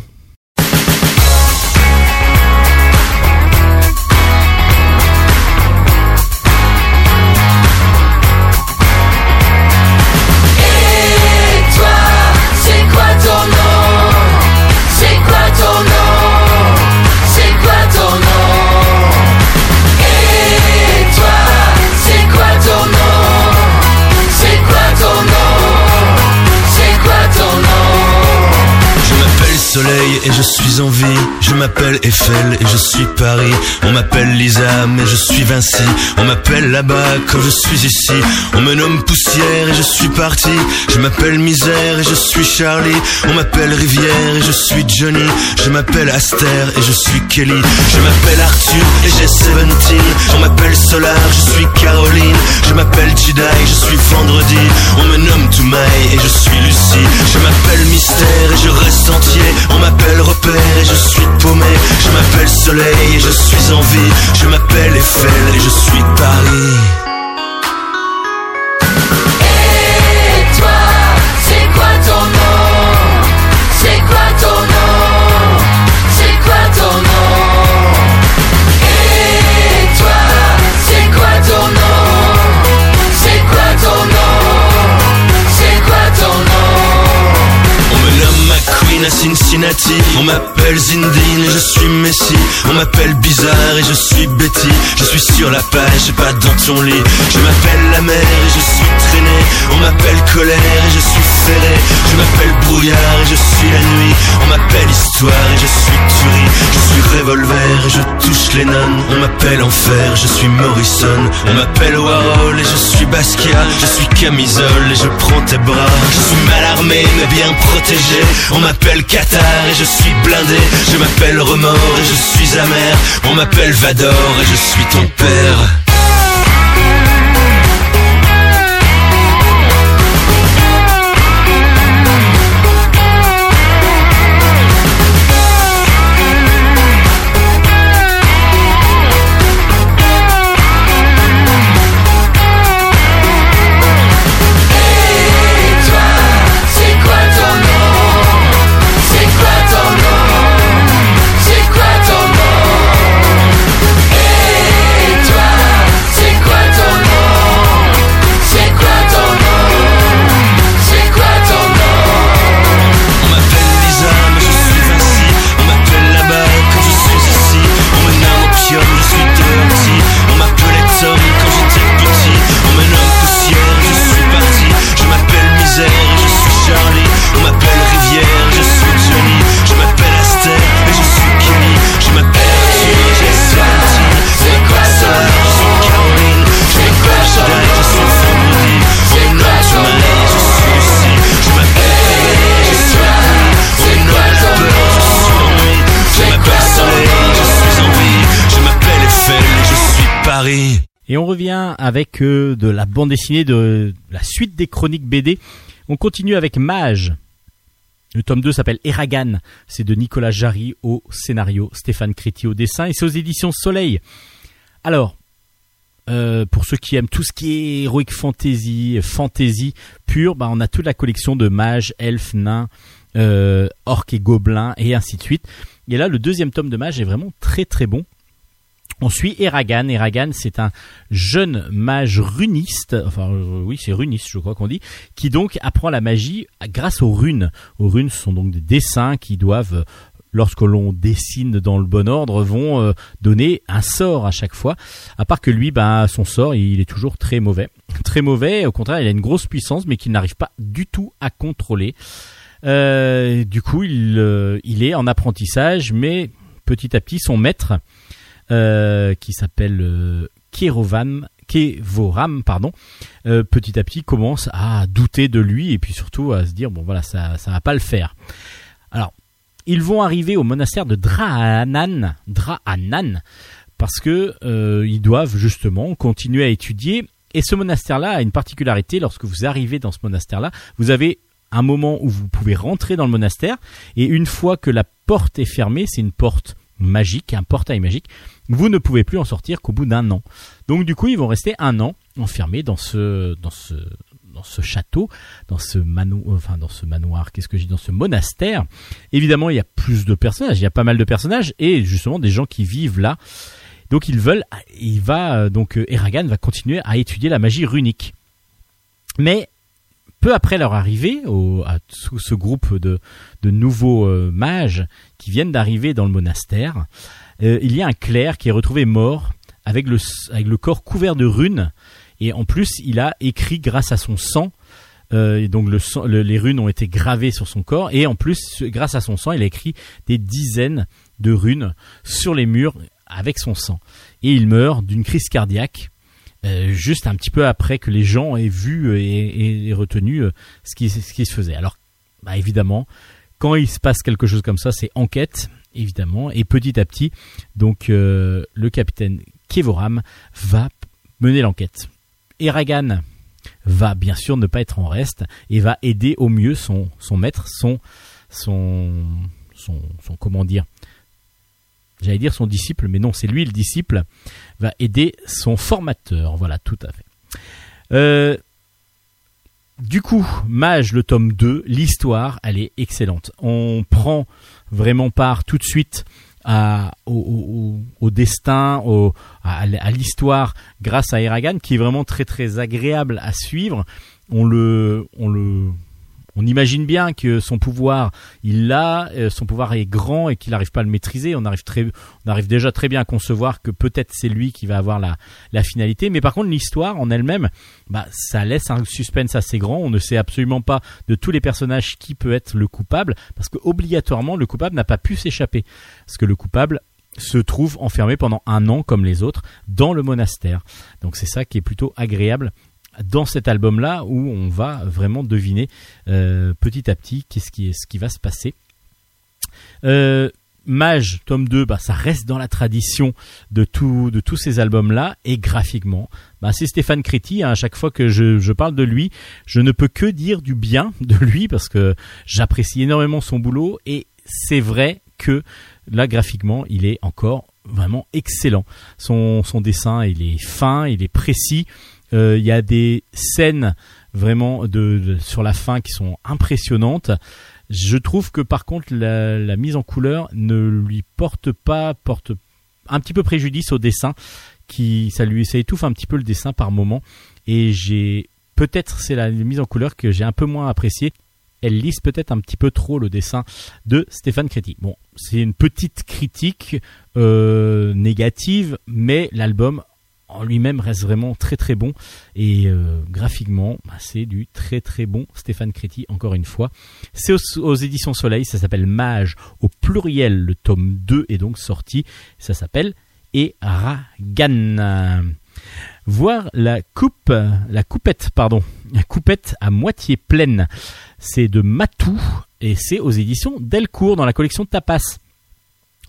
Et je suis en vie. Je m'appelle Eiffel et je suis Paris. On m'appelle Lisa mais je suis Vinci. On m'appelle là-bas quand je suis ici. On me nomme Poussière et je suis parti. Je m'appelle Misère et je suis Charlie. On m'appelle Rivière et je suis Johnny. Je m'appelle Aster et je suis Kelly. Je m'appelle Arthur et j'ai 17. On m'appelle Solar, je suis Caroline. Je m'appelle Jedi, je suis Vendredi. On me nomme Toumaï et je suis Lucie. Je m'appelle Mystère et je reste entier. On m'appelle Repère et je suis paumé. Je m'appelle Soleil et je suis en vie. Je m'appelle Eiffel et je suis Paris. Cincinnati. On m'appelle Zindine et je suis Messi. On m'appelle Bizarre et je suis Betty. Je suis sur la page et pas dans ton lit. Je m'appelle la mer et je suis traîné. On m'appelle colère et je suis ferré. Je m'appelle brouillard et je suis la nuit. On m'appelle histoire et je suis tuerie. Je suis revolver et je touche les nonnes. On m'appelle enfer, je suis Morrison. On m'appelle Warhol et je suis Basquiat. Je suis camisole et je prends tes bras. Je suis mal armé mais bien protégé. On m'appelle Qatar et je suis blindé. Je m'appelle Remords et je suis amer. On m'appelle Vador et je suis ton père. Et on revient avec euh, de la bande dessinée de la suite des chroniques BD. On continue avec Mage. Le tome 2 s'appelle Eragan. C'est de Nicolas Jarry au scénario, Stéphane Créti au dessin et c'est aux éditions Soleil. Alors, euh, pour ceux qui aiment tout ce qui est heroic fantasy, fantasy pure, bah, on a toute la collection de mages, elfes, nains, euh, orques et gobelins et ainsi de suite. Et là, le deuxième tome de mage est vraiment très très bon. On suit Eragan. Eragan, c'est un jeune mage runiste, enfin euh, oui, c'est runiste, je crois qu'on dit, qui donc apprend la magie grâce aux runes. Aux runes, ce sont donc des dessins qui doivent lorsque l'on dessine dans le bon ordre, vont euh, donner un sort à chaque fois. À part que lui, ben, son sort, il est toujours très mauvais. Très mauvais, au contraire, il a une grosse puissance, mais qu'il n'arrive pas du tout à contrôler. Euh, du coup, il est en apprentissage, mais petit à petit, son maître, euh, qui s'appelle euh, Kerovan, Kevoram, pardon, euh, petit à petit commence à douter de lui et puis surtout à se dire bon voilà ça ça va pas le faire. Alors ils vont arriver au monastère de Draanan, parce que euh, ils doivent justement continuer à étudier. Et ce monastère-là a une particularité. Lorsque vous arrivez dans ce monastère-là, vous avez un moment où vous pouvez rentrer dans le monastère. Et une fois que la porte est fermée, c'est une porte magique, un portail magique, vous ne pouvez plus en sortir qu'au bout d'un an. Donc du coup, ils vont rester un an enfermés dans ce, dans ce, dans ce château, dans ce mano, enfin dans ce manoir, qu'est-ce que j'ai dans ce monastère. Évidemment, il y a plus de personnages, il y a pas mal de personnages et justement des gens qui vivent là. Donc ils veulent, il va donc Eragan va continuer à étudier la magie runique. Mais peu après leur arrivée au, à tout ce groupe de, de nouveaux euh, mages qui viennent d'arriver dans le monastère, euh, il y a un clerc qui est retrouvé mort avec le, corps couvert de runes. Et en plus il a écrit grâce à son sang. Euh, et donc les runes ont été gravées sur son corps. Et en plus grâce à son sang il a écrit des dizaines de runes sur les murs avec son sang. Et il meurt d'une crise cardiaque euh, juste un petit peu après que les gens aient vu et, et- et retenu ce qui, ce qui se faisait. Alors, bah, évidemment, quand il se passe quelque chose comme ça, c'est enquête, évidemment, et petit à petit, donc euh, le capitaine Kevoram va mener l'enquête. Eragan va bien sûr ne pas être en reste et va aider au mieux son, maître, son, son, son, son comment dire, j'allais dire son disciple, mais non, c'est lui le disciple, va aider son formateur. Voilà, tout à fait. Euh, du coup, Mage, le tome 2, l'histoire, elle est excellente. On prend vraiment part tout de suite au, destin, à, l'histoire grâce à Eragan, qui est vraiment très très agréable à suivre. On le, on imagine bien que son pouvoir, il l'a, euh, son pouvoir est grand et qu'il n'arrive pas à le maîtriser. On arrive très, on arrive déjà très bien à concevoir que peut-être c'est lui qui va avoir la, la finalité. Mais par contre, l'histoire en elle-même, bah, ça laisse un suspense assez grand. On ne sait absolument pas de tous les personnages qui peut être le coupable, parce que obligatoirement, le coupable n'a pas pu s'échapper, parce que le coupable se trouve enfermé pendant un an comme les autres dans le monastère. Donc c'est ça qui est plutôt agréable dans cet album-là où on va vraiment deviner euh, petit à petit qu'est-ce qui, est, ce qui va se passer. Euh, Mage, tome 2, bah, ça reste dans la tradition de, de tous ces albums-là, et graphiquement, bah, c'est Stéphane Créti, hein, à chaque fois que je, je parle de lui, je ne peux que dire du bien de lui, parce que j'apprécie énormément son boulot, et c'est vrai que là, graphiquement, il est encore vraiment excellent. Son, son dessin, il est fin, il est précis, il y a des scènes vraiment de, sur la fin qui sont impressionnantes. Je trouve que par contre la, la mise en couleur ne lui porte pas porte un petit peu préjudice au dessin qui ça lui ça étouffe un petit peu le dessin par moment et j'ai peut-être c'est la mise en couleur que j'ai un peu moins appréciée elle lisse peut-être un petit peu trop le dessin de Stéphane Créti. Bon, c'est une petite critique euh, négative, mais l'album en lui-même reste vraiment très très bon. Et euh, graphiquement bah, c'est du très très bon. Stéphane Créti encore une fois. C'est aux, éditions Soleil. Ça s'appelle Mage au pluriel le tome 2 est donc sorti. Ça s'appelle Eragan. Voir la coupe la coupette pardon. La coupette à moitié pleine. C'est de Matou et c'est aux éditions Delcourt dans la collection Tapas.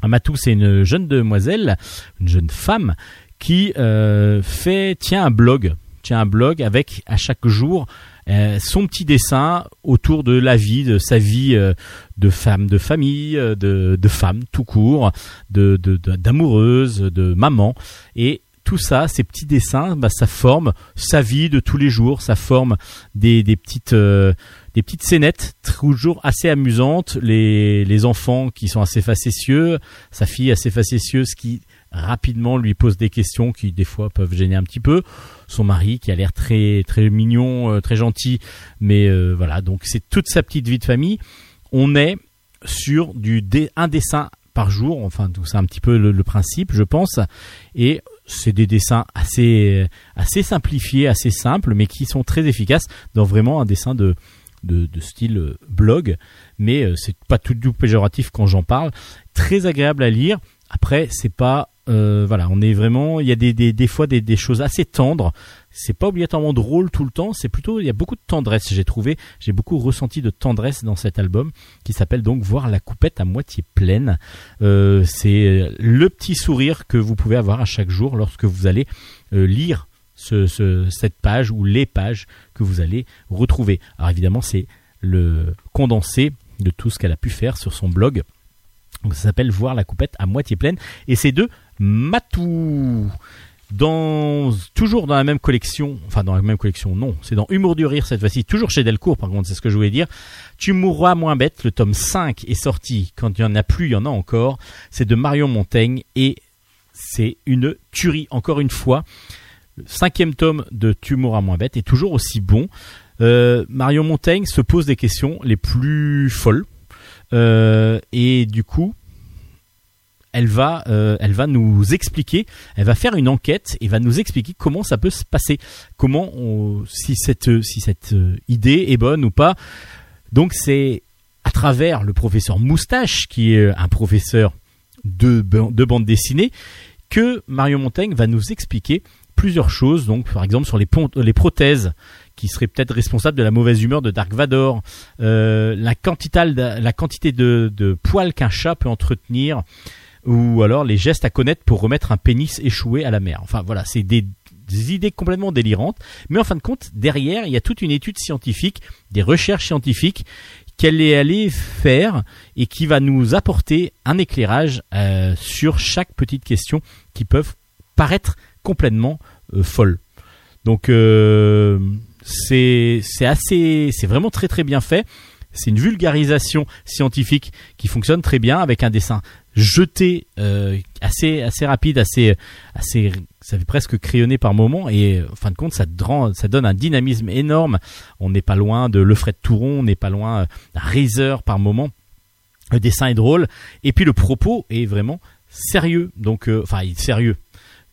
Matou c'est une jeune demoiselle une jeune femme qui euh, fait tient un blog, tient un blog avec à chaque jour euh, son petit dessin autour de la vie, de sa vie euh, de femme, de famille, euh, de, de femme tout court, de de- d'amoureuse, de, maman. Et tout ça, ces petits dessins, bah, ça forme sa vie de tous les jours, ça forme des, des petites euh, des petites scénettes toujours assez amusantes. Les, les enfants qui sont assez facétieux, sa fille assez facétieuse qui rapidement lui pose des questions qui des fois peuvent gêner un petit peu. Son mari qui a l'air très très mignon, euh, très gentil, mais euh, voilà donc c'est toute sa petite vie de famille. On est sur du un dessin par jour, enfin c'est un petit peu le, principe je pense, et c'est des dessins assez assez simplifiés, assez simples, mais qui sont très efficaces dans vraiment un dessin de de, style euh, blog, mais c'est pas tout du péjoratif quand j'en parle. Très agréable à lire. Après, c'est pas euh, voilà, on est vraiment, il y a des, des, des fois des, des choses assez tendres. C'est pas obligatoirement drôle tout le temps. C'est plutôt, il y a beaucoup de tendresse. J'ai trouvé, j'ai beaucoup ressenti de tendresse dans cet album qui s'appelle donc Voir la coupette à moitié pleine. Euh, c'est le petit sourire que vous pouvez avoir à chaque jour lorsque vous allez euh, lire ce, ce- cette page ou les pages que vous allez retrouver. Alors évidemment, c'est le condensé de tout ce qu'elle a pu faire sur son blog. Donc ça s'appelle Voir la coupette à moitié pleine et c'est de Matou. Dans toujours dans la même collection, enfin dans la même collection, non, c'est dans Humour du rire cette fois-ci, toujours chez Delcourt par contre, c'est ce que je voulais dire. Tu mourras moins bête, le tome 5 est sorti, quand il y en a plus, il y en a encore. C'est de Marion Montaigne et c'est une tuerie encore une fois. Le cinquième tome de Tu mourras moins bête est toujours aussi bon. Euh, Marion Montaigne se pose des questions les plus folles Euh, et du coup, elle va, euh, elle va nous expliquer, elle va faire une enquête et va nous expliquer comment ça peut se passer, comment si cette, si cette euh, idée est bonne ou pas. Donc c'est à travers le professeur Moustache, qui est un professeur de, de bande dessinée, que Marion Montaigne va nous expliquer plusieurs choses. Donc par exemple sur les, les prothèses qui seraient peut-être responsables de la mauvaise humeur de Dark Vador, euh, la quantité, la quantité de, de poils qu'un chat peut entretenir, ou alors les gestes à connaître pour remettre un pénis échoué à la mer. Enfin voilà, c'est des, idées complètement délirantes, mais en fin de compte, derrière, il y a toute une étude scientifique, des recherches scientifiques qu'elle est allée faire et qui va nous apporter un éclairage euh, sur chaque petite question qui peuvent paraître complètement euh, folles. Donc euh, c'est c'est assez c'est vraiment très très bien fait. C'est une vulgarisation scientifique qui fonctionne très bien avec un dessin jeté euh, assez assez rapide, assez assez ça fait presque crayonné par moment et en fin de compte ça, donne un dynamisme énorme. On n'est pas loin de Lefred Touron, on n'est pas loin euh, d'un Razor par moment. Le dessin est drôle et puis le propos est vraiment sérieux. Donc euh, enfin sérieux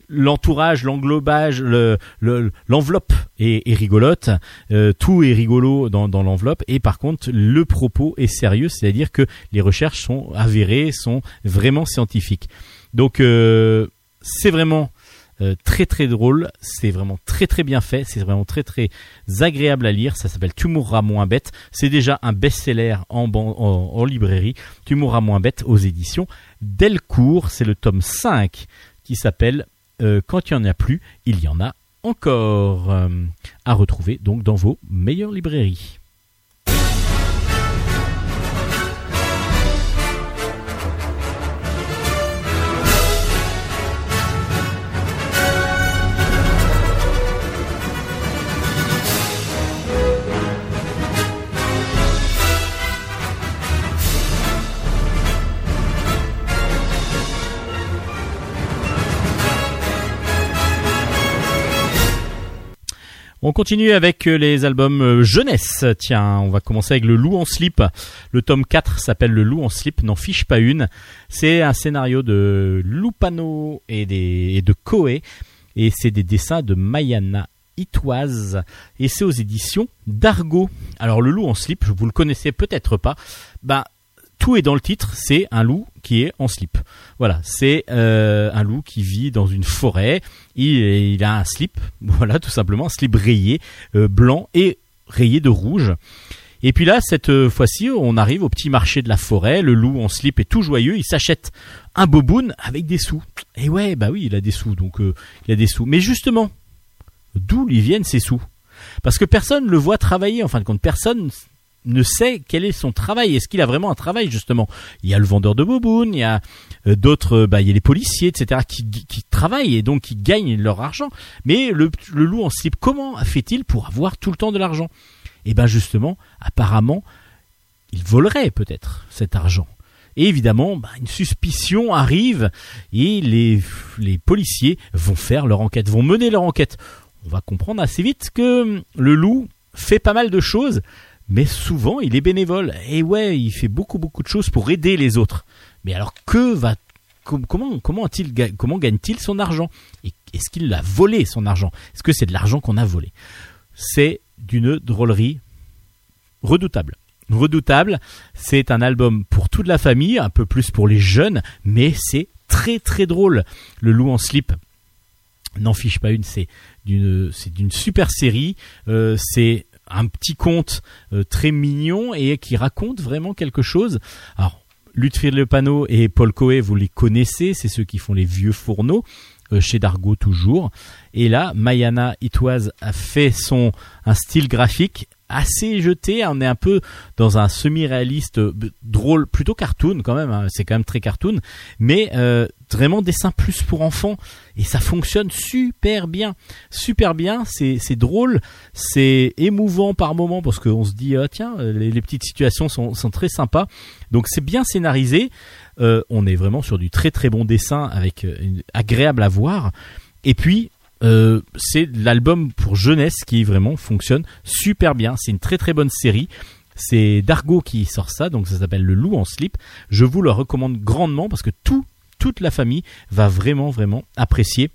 l'entourage, l'englobage, le, le- l'enveloppe est, rigolote, euh, tout est rigolo dans, l'enveloppe, et par contre le propos est sérieux, c'est-à-dire que les recherches sont avérées, sont vraiment scientifiques. Donc euh, c'est vraiment euh, très très drôle, c'est vraiment très très bien fait, c'est vraiment très très agréable à lire, ça s'appelle Tu mourras moins bête, c'est déjà un best-seller en, en librairie, Tu mourras moins bête aux éditions Delcourt, c'est le tome 5 qui s'appelle euh, Quand il n'y en a plus, il y en a encore euh, à retrouver donc dans vos meilleures librairies. Continue avec euh, les albums euh, jeunesse. Tiens, on va commencer avec Le Loup en slip. Le tome 4 s'appelle Le Loup en slip, n'en fiche pas une. C'est un scénario de Lupano et, de Koé. Et c'est des dessins de Mayana Itoise. Et c'est aux éditions d'Argo. Alors Le Loup en slip, vous le connaissez peut-être pas. Bah, tout est dans le titre, c'est un loup qui est en slip. Voilà, c'est euh, un loup qui vit dans une forêt. Il, il a un slip, voilà, tout simplement, un slip rayé, euh, blanc et rayé de rouge. Et puis là, cette euh, fois-ci, on arrive au petit marché de la forêt. Le loup en slip est tout joyeux. Il s'achète un boboon avec des sous. Et ouais, bah oui, il a des sous, donc il a des sous. Mais justement, d'où lui viennent ces sous? Parce que personne ne le voit travailler. En fin de compte, personne ne sait quel est son travail. Est-ce qu'il a vraiment un travail justement? Il y a le vendeur de boboon, il y a euh, d'autres, bah, il y a les policiers, etc. qui, qui travaillent et donc qui gagnent leur argent. Mais le, loup en slip, comment fait-il pour avoir tout le temps de l'argent? Et ben justement, apparemment, il volerait peut-être cet argent. Et évidemment, bah, une suspicion arrive et les, les policiers vont faire leur enquête, vont mener leur enquête. On va comprendre assez vite que le loup fait pas mal de choses, mais souvent il est bénévole. Et ouais, il fait beaucoup beaucoup de choses pour aider les autres. Mais alors que va com- comment comment gagne-t-il son argent? Est-ce qu'il a volé son argent? Est-ce que c'est de l'argent qu'on a volé? C'est d'une drôlerie redoutable. Redoutable, c'est un album pour toute la famille, un peu plus pour les jeunes, mais c'est très très drôle. Le loup en slip n'en fiche pas une, c'est d'une c'est d'une super série, euh, c'est un petit conte euh, très mignon et qui raconte vraiment quelque chose. Alors Lutfrid Le et Paul Coé, vous les connaissez, c'est ceux qui font les vieux fourneaux euh, chez Dargo toujours. Et là, Mayana Itoise a fait son un style graphique assez jeté. On est un peu dans un semi-réaliste euh, drôle, plutôt cartoon quand même. hein, C'est quand même très cartoon, mais euh, vraiment dessin plus pour enfants. Et ça fonctionne super bien, super bien. C'est drôle, c'est émouvant par moments parce qu'on se dit ah, tiens, les, petites situations sont, sont très sympas. Donc c'est bien scénarisé. Euh, on est vraiment sur du très très bon dessin avec une- agréable à voir. Et puis euh, c'est l'album pour jeunesse qui vraiment fonctionne super bien. C'est une très très bonne série. C'est Dargo qui sort ça, donc ça s'appelle Le Loup en slip. Je vous le recommande grandement parce que tout, toute la famille va vraiment vraiment apprécier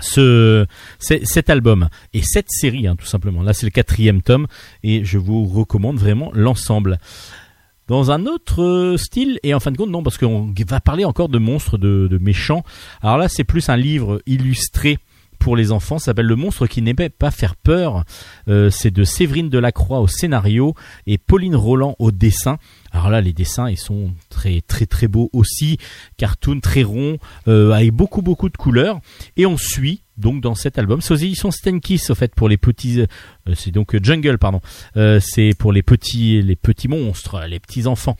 ce, cet album et cette série hein, tout simplement. Là c'est le quatrième tome et je vous recommande vraiment l'ensemble. Dans un autre euh, style, et en fin de compte, non, parce qu'on va parler encore de monstres, de, de méchants. Alors là, c'est plus un livre illustré pour les enfants, s'appelle Le monstre qui n'aimait pas faire peur. Euh, c'est de Séverine Delacroix au scénario et Pauline Roland au dessin. Alors là, les dessins, ils sont très très très beaux aussi, cartoon très rond, euh, avec beaucoup beaucoup de couleurs. Et on suit donc dans cet album, c'est aux éditions Stenkiss au fait pour les petits, euh, c'est donc Jungle pardon, c'est pour les petits les petits monstres, les petits enfants.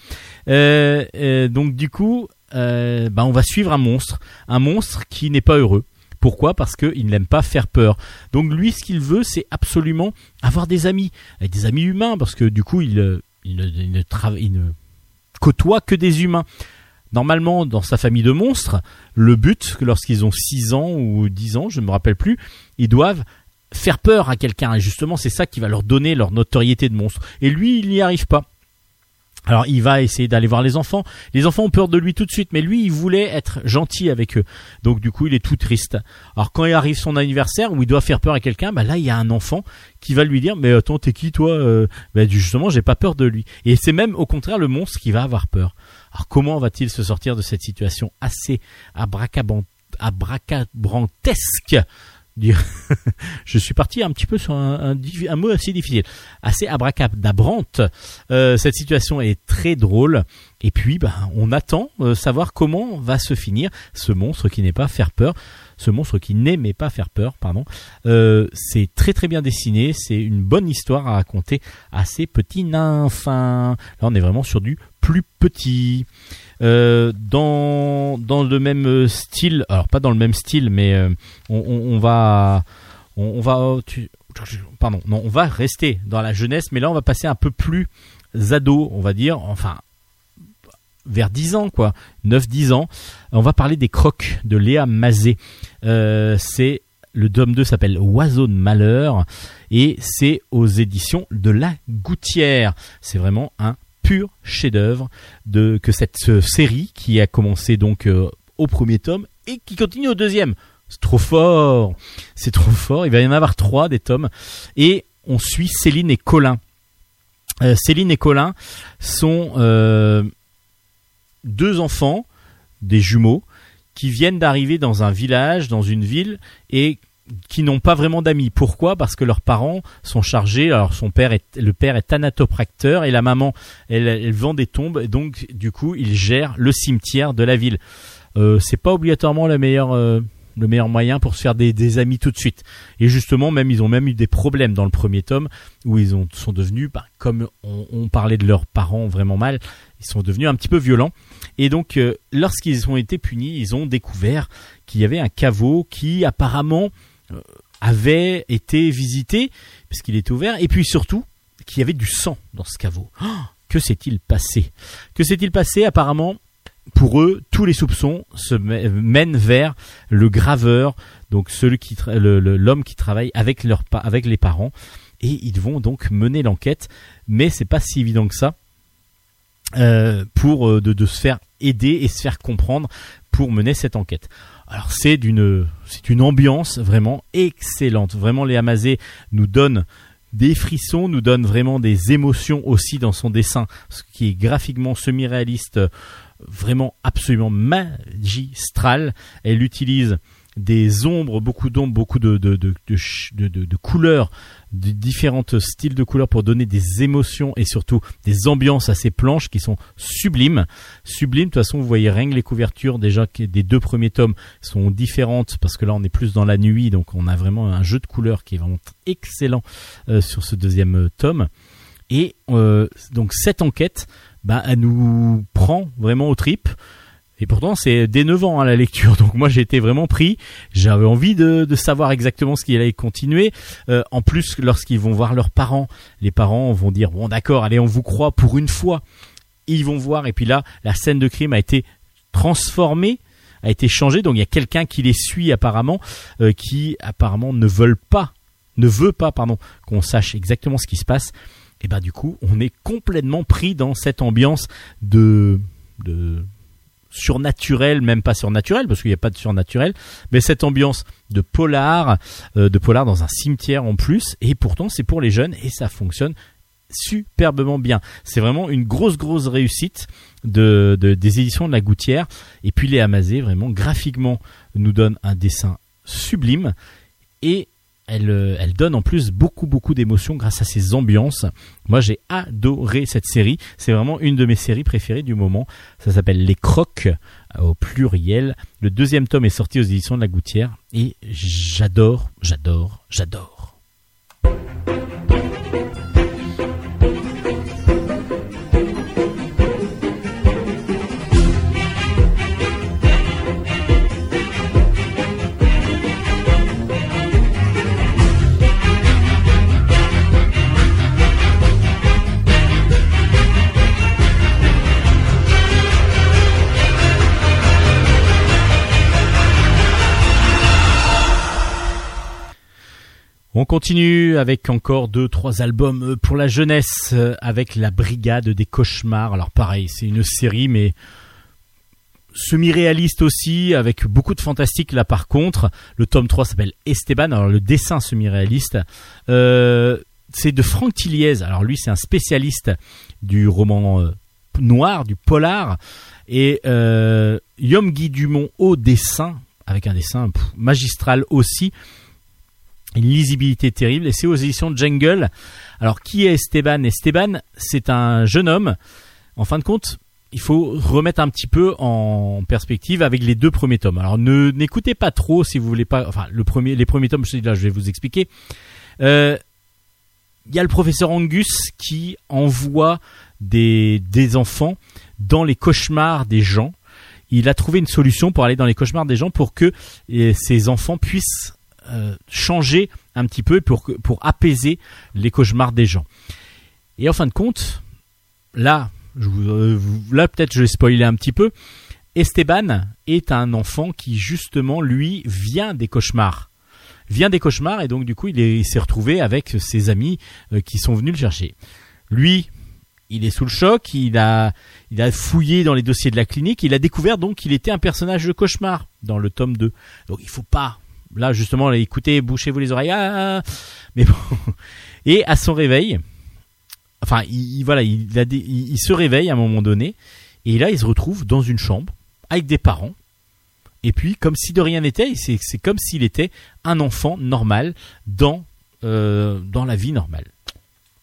Donc du coup, bah, on va suivre un monstre, un monstre qui n'est pas heureux. Pourquoi? Parce qu'il n'aime pas faire peur. Donc lui, ce qu'il veut, c'est absolument avoir des amis, avec des amis humains, parce que du coup, il, euh, ne, côtoie que des humains. Normalement, dans sa famille de monstres, le but, lorsqu'ils ont 6 ans ou 10 ans, je ne me rappelle plus, ils doivent faire peur à quelqu'un. Et justement, c'est ça qui va leur donner leur notoriété de monstre. Et lui, il n'y arrive pas. Alors il va essayer d'aller voir les enfants. Les enfants ont peur de lui tout de suite, mais lui il voulait être gentil avec eux. Donc du coup il est tout triste. Alors quand il arrive son anniversaire où il doit faire peur à quelqu'un, bah là il y a un enfant qui va lui dire mais attends t'es qui toi Euh, bah, justement j'ai pas peur de lui. Et c'est même au contraire le monstre qui va avoir peur. Alors comment va-t-il se sortir de cette situation assez abracabant- abracabrantesque Je suis parti un petit peu sur un, mot assez difficile, assez abracadabrante. Euh, cette situation est très drôle. Et puis, ben, on attend euh, savoir comment va se finir ce monstre qui n'est pas faire peur, ce monstre qui n'aimait pas faire peur, pardon. Euh, c'est très très bien dessiné, c'est une bonne histoire à raconter à ces petits nymphes. Là, on est vraiment sur du plus petit. Euh, dans dans le même style, alors pas dans le même style, mais euh, on, on- va on, on va tu- pardon non on va rester dans la jeunesse, mais là on va passer un peu plus ado, on va dire, enfin vers 10 ans quoi, 9-10 ans. On va parler des crocs de Léa Mazet. Euh, c'est le tome 2 s'appelle Oiseau de malheur et c'est aux éditions de La Gouttière. C'est vraiment un pur chef-d'œuvre de que cette euh, série qui a commencé donc euh, au premier tome et qui continue au deuxième. C'est trop fort, c'est trop fort. Il va y en avoir trois des tomes et on suit Céline et Colin. Euh, Céline et Colin sont deux enfants, des jumeaux, qui viennent d'arriver dans un village, dans une ville, et qui n'ont pas vraiment d'amis. Pourquoi? Parce que leurs parents sont chargés. Alors son père est le père est thanatopracteur et la maman elle, vend des tombes. Et donc du coup il gère le cimetière de la ville. Euh, c'est pas obligatoirement le meilleur euh, le meilleur moyen pour se faire des, des amis tout de suite. Et justement même ils ont même eu des problèmes dans le premier tome où ils ont sont devenus bah, comme on, parlait de leurs parents vraiment mal. Ils sont devenus un petit peu violents. Et donc, euh, lorsqu'ils ont été punis, ils ont découvert qu'il y avait un caveau qui apparemment avait été visité, parce qu'il était ouvert, et puis surtout, qu'il y avait du sang dans ce caveau. Oh, que s'est-il passé? Que s'est-il passé? Apparemment, pour eux, tous les soupçons se mè- mènent vers le graveur, donc celui qui l'homme qui travaille avec leurs pa- avec les parents, et ils vont donc mener l'enquête. Mais c'est pas si évident que ça euh, pour euh, de se faire aider et se faire comprendre pour mener cette enquête. Alors c'est d'une c'est une ambiance vraiment excellente. Vraiment Léa Mazé nous donne des frissons, nous donne vraiment des émotions aussi dans son dessin, ce qui est graphiquement semi-réaliste, euh, vraiment absolument magistral. Elle utilise des ombres, beaucoup d'ombres, beaucoup de, de, de, de, couleurs, de différents styles de couleurs pour donner des émotions et surtout des ambiances à ces planches qui sont sublimes. Sublimes, de toute façon, vous voyez rien que les couvertures déjà des deux premiers tomes sont différentes parce que là on est plus dans la nuit, donc on a vraiment un jeu de couleurs qui est vraiment excellent euh, sur ce deuxième tome. Et euh, donc cette enquête, bah, elle nous prend vraiment aux tripes. Et pourtant, c'est dès 9 ans à la lecture. Donc moi, j'ai été vraiment pris. J'avais envie de, de savoir exactement ce qui allait continuer. Euh, en plus, lorsqu'ils vont voir leurs parents, les parents vont dire bon, d'accord, allez, on vous croit pour une fois. Ils vont voir. Et puis là, la scène de crime a été transformée, a été changée. Donc il y a quelqu'un qui les suit apparemment, euh, qui apparemment ne veulent pas, ne veut pas, pardon, qu'on sache exactement ce qui se passe. Et ben du coup, on est complètement pris dans cette ambiance de de surnaturel, même pas surnaturel, parce qu'il n'y a pas de surnaturel, mais cette ambiance de polar, euh, de polar dans un cimetière en plus, et pourtant c'est pour les jeunes et ça fonctionne superbement bien. C'est vraiment une grosse grosse réussite de, de- des éditions de la Gouttière. Et puis les Amazé vraiment graphiquement nous donne un dessin sublime et elle, euh, elle donne en plus beaucoup beaucoup d'émotions grâce à ses ambiances. Moi j'ai adoré cette série. C'est vraiment une de mes séries préférées du moment. Ça s'appelle Les Crocs euh, au pluriel. Le deuxième tome est sorti aux éditions de la Gouttière et j'adore, j'adore, j'adore. On continue avec encore deux, trois albums euh, pour la jeunesse euh, avec la Brigade des cauchemars. Alors pareil, c'est une série mais semi-réaliste aussi avec beaucoup de fantastique là par contre. Le tome 3 s'appelle Esteban. Alors le dessin semi-réaliste, euh, c'est de Franck Tilliez. Alors lui c'est un spécialiste du roman noir, du polar et Yom Guy Dumont au dessin avec un dessin magistral aussi une lisibilité terrible et c'est aux éditions Jungle. Alors qui est Esteban? Esteban, c'est un jeune homme. En fin de compte, il faut remettre un petit peu en perspective avec les deux premiers tomes. Alors ne n'écoutez pas trop si vous voulez pas. Enfin, le premier, les premiers tomes, je là, je vais vous expliquer. Euh, Il y a le professeur Angus qui envoie des des enfants dans les cauchemars des gens. Il a trouvé une solution pour aller dans les cauchemars des gens pour que eh, ces enfants puissent euh, changer un petit peu pour, pour apaiser les cauchemars des gens. Et en fin de compte, là, euh, là peut-être je vais spoiler un petit peu. Esteban est un enfant qui justement lui vient des cauchemars, vient des cauchemars et donc du coup il s'est retrouvé avec ses amis euh, qui sont venus le chercher. Lui, il est sous le choc, il a, il a fouillé dans les dossiers de la clinique, il a découvert donc qu'il était un personnage de cauchemar dans le tome 2. Donc il faut pas là justement écoutez bouchez-vous les oreilles. Ah, mais bon. Et à son réveil enfin il, il- voilà il, se réveille à un moment donné et là il se retrouve dans une chambre avec des parents. Et puis, comme si de rien n'était, c'est c'est comme s'il était un enfant normal dans euh, dans la vie normale.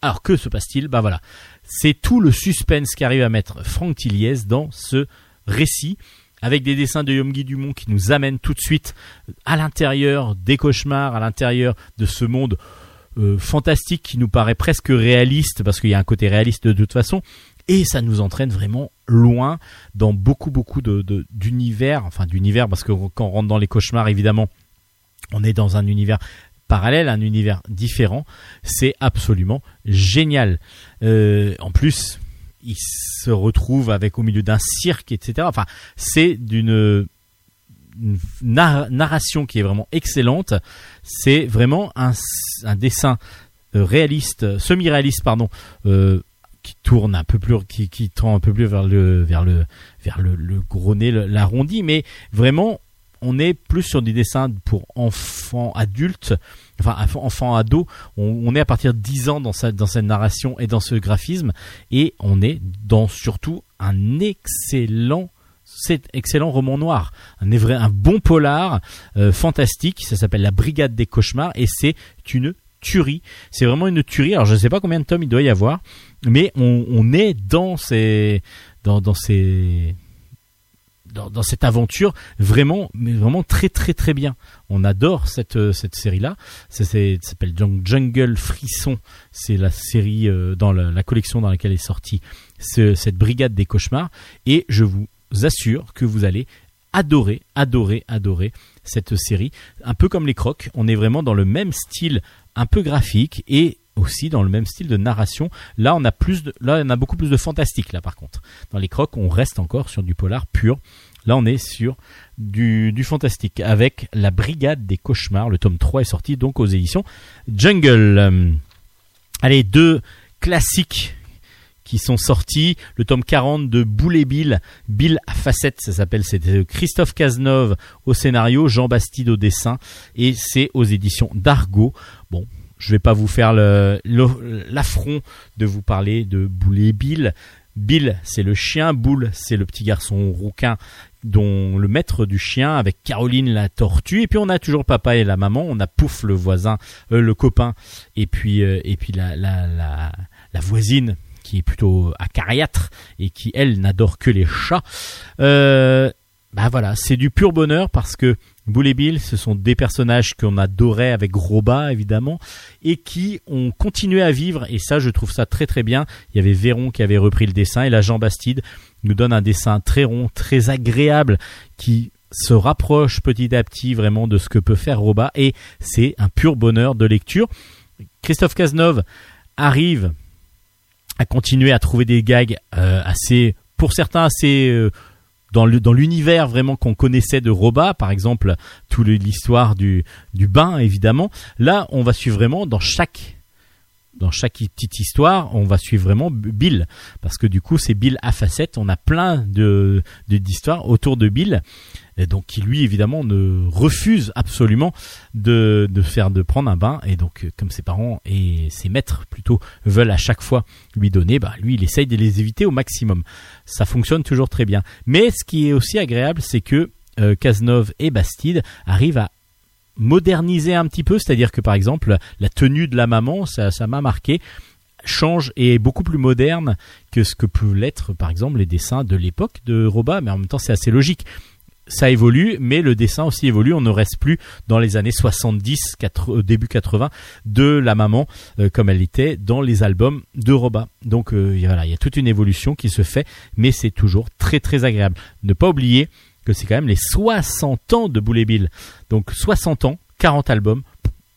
Alors que se passe-t-il? Bah voilà, c'est tout le suspense qu'arrive à mettre Franck Tilliez dans ce récit avec des dessins de Yomgi Dumont qui nous amènent tout de suite à l'intérieur des cauchemars, à l'intérieur de ce monde euh, fantastique qui nous paraît presque réaliste parce qu'il y a un côté réaliste de toute façon. Et ça nous entraîne vraiment loin dans beaucoup beaucoup d'univers enfin d'univers parce que quand on rentre dans les cauchemars évidemment on est dans un univers parallèle un univers différent. C'est absolument génial. Euh, en plus il se retrouve avec au milieu d'un cirque etc enfin c'est d'une une nar- narration qui est vraiment excellente. C'est vraiment un, un dessin euh, réaliste semi-réaliste pardon euh, qui tourne un peu plus qui, qui tend un peu plus vers le vers le vers le, le gros nez l'arrondi mais vraiment on est plus sur des dessins pour enfants adultes enfin enfants ados on, est à partir de 10 ans dans cette dans cette narration et dans ce graphisme et on est dans surtout un excellent excellent roman noir, un, un bon polar euh, fantastique, ça s'appelle La Brigade des Cauchemars et c'est une tuerie. C'est vraiment une tuerie. Alors je ne sais pas combien de tomes il doit y avoir, mais on, est dans ces dans, cette aventure vraiment vraiment très très très bien. On adore cette euh, série là. Ça, s'appelle Jung- Jungle Frisson. C'est la série euh, dans la, collection dans laquelle est sortie ce- cette brigade des cauchemars et je vous assure que vous allez adorer, adorer, adorer cette série. Un peu comme les crocs, on est vraiment dans le même style un peu graphique et aussi dans le même style de narration. Là, on a plus de, là, on a beaucoup plus de fantastique là par contre. Dans les crocs, on reste encore sur du polar pur. Là, on est sur du, fantastique avec la brigade des cauchemars. Le tome 3 est sorti donc aux éditions Jungle. Euh, allez, deux classiques qui sont sortis. Le tome 40 de Boule et Bill, Bill à facettes, ça s'appelle. C'était Christophe Cazeneuve au scénario, Jean Bastide au dessin, et c'est aux éditions d'Argo. Bon, je vais pas vous faire l'affront de vous parler de Boule et Bill. Bill, c'est le chien. Boule, c'est le petit garçon rouquin dont le maître du chien avec Caroline la tortue et puis on a toujours papa et la maman on a Pouf le voisin euh, le copain et puis euh, et puis la voisine qui est plutôt acariâtre et qui elle n'adore que les chats euh, bah voilà c'est du pur bonheur parce que Boule et Bill ce sont des personnages qu'on adorait avec Roba évidemment et qui ont continué à vivre et ça je trouve ça très très bien il y avait Véron qui avait repris le dessin et la Jean Bastide nous donne un dessin très rond, très agréable, qui se rapproche petit à petit vraiment de ce que peut faire Roba, et c'est un pur bonheur de lecture. Christophe Cazeneuve arrive à continuer à trouver des gags euh, assez, pour certains assez euh, dans l'univers vraiment qu'on connaissait de Roba, par exemple, toute l'histoire du bain évidemment. Là, on va suivre vraiment dans chaque dans chaque petite histoire, on va suivre vraiment Bill parce que du coup c'est Bill à facettes. On a plein de d'histoires autour de Bill, donc qui lui évidemment ne refuse absolument de faire de prendre un bain et donc comme ses parents et ses maîtres plutôt veulent à chaque fois lui donner, bah lui il essaye de les éviter au maximum. Ça fonctionne toujours très bien. Mais ce qui est aussi agréable, c'est que euh, et Bastide arrivent à moderniser un petit peu, c'est-à-dire que par exemple la tenue de la maman, ça m'a marqué, change et est beaucoup plus moderne que ce que peuvent l'être par exemple les dessins de l'époque de Roba, mais en même temps c'est assez logique. Ça évolue, mais le dessin aussi évolue. On ne reste plus dans les années 70, 80, euh, début 80 de la maman euh, comme elle était dans les albums de Roba. Donc euh, voilà, il y a toute une évolution qui se fait, mais c'est toujours très très agréable. Ne pas oublier que c'est quand même les 60 ans de Boule et Bill. Donc 60 ans, 40 albums.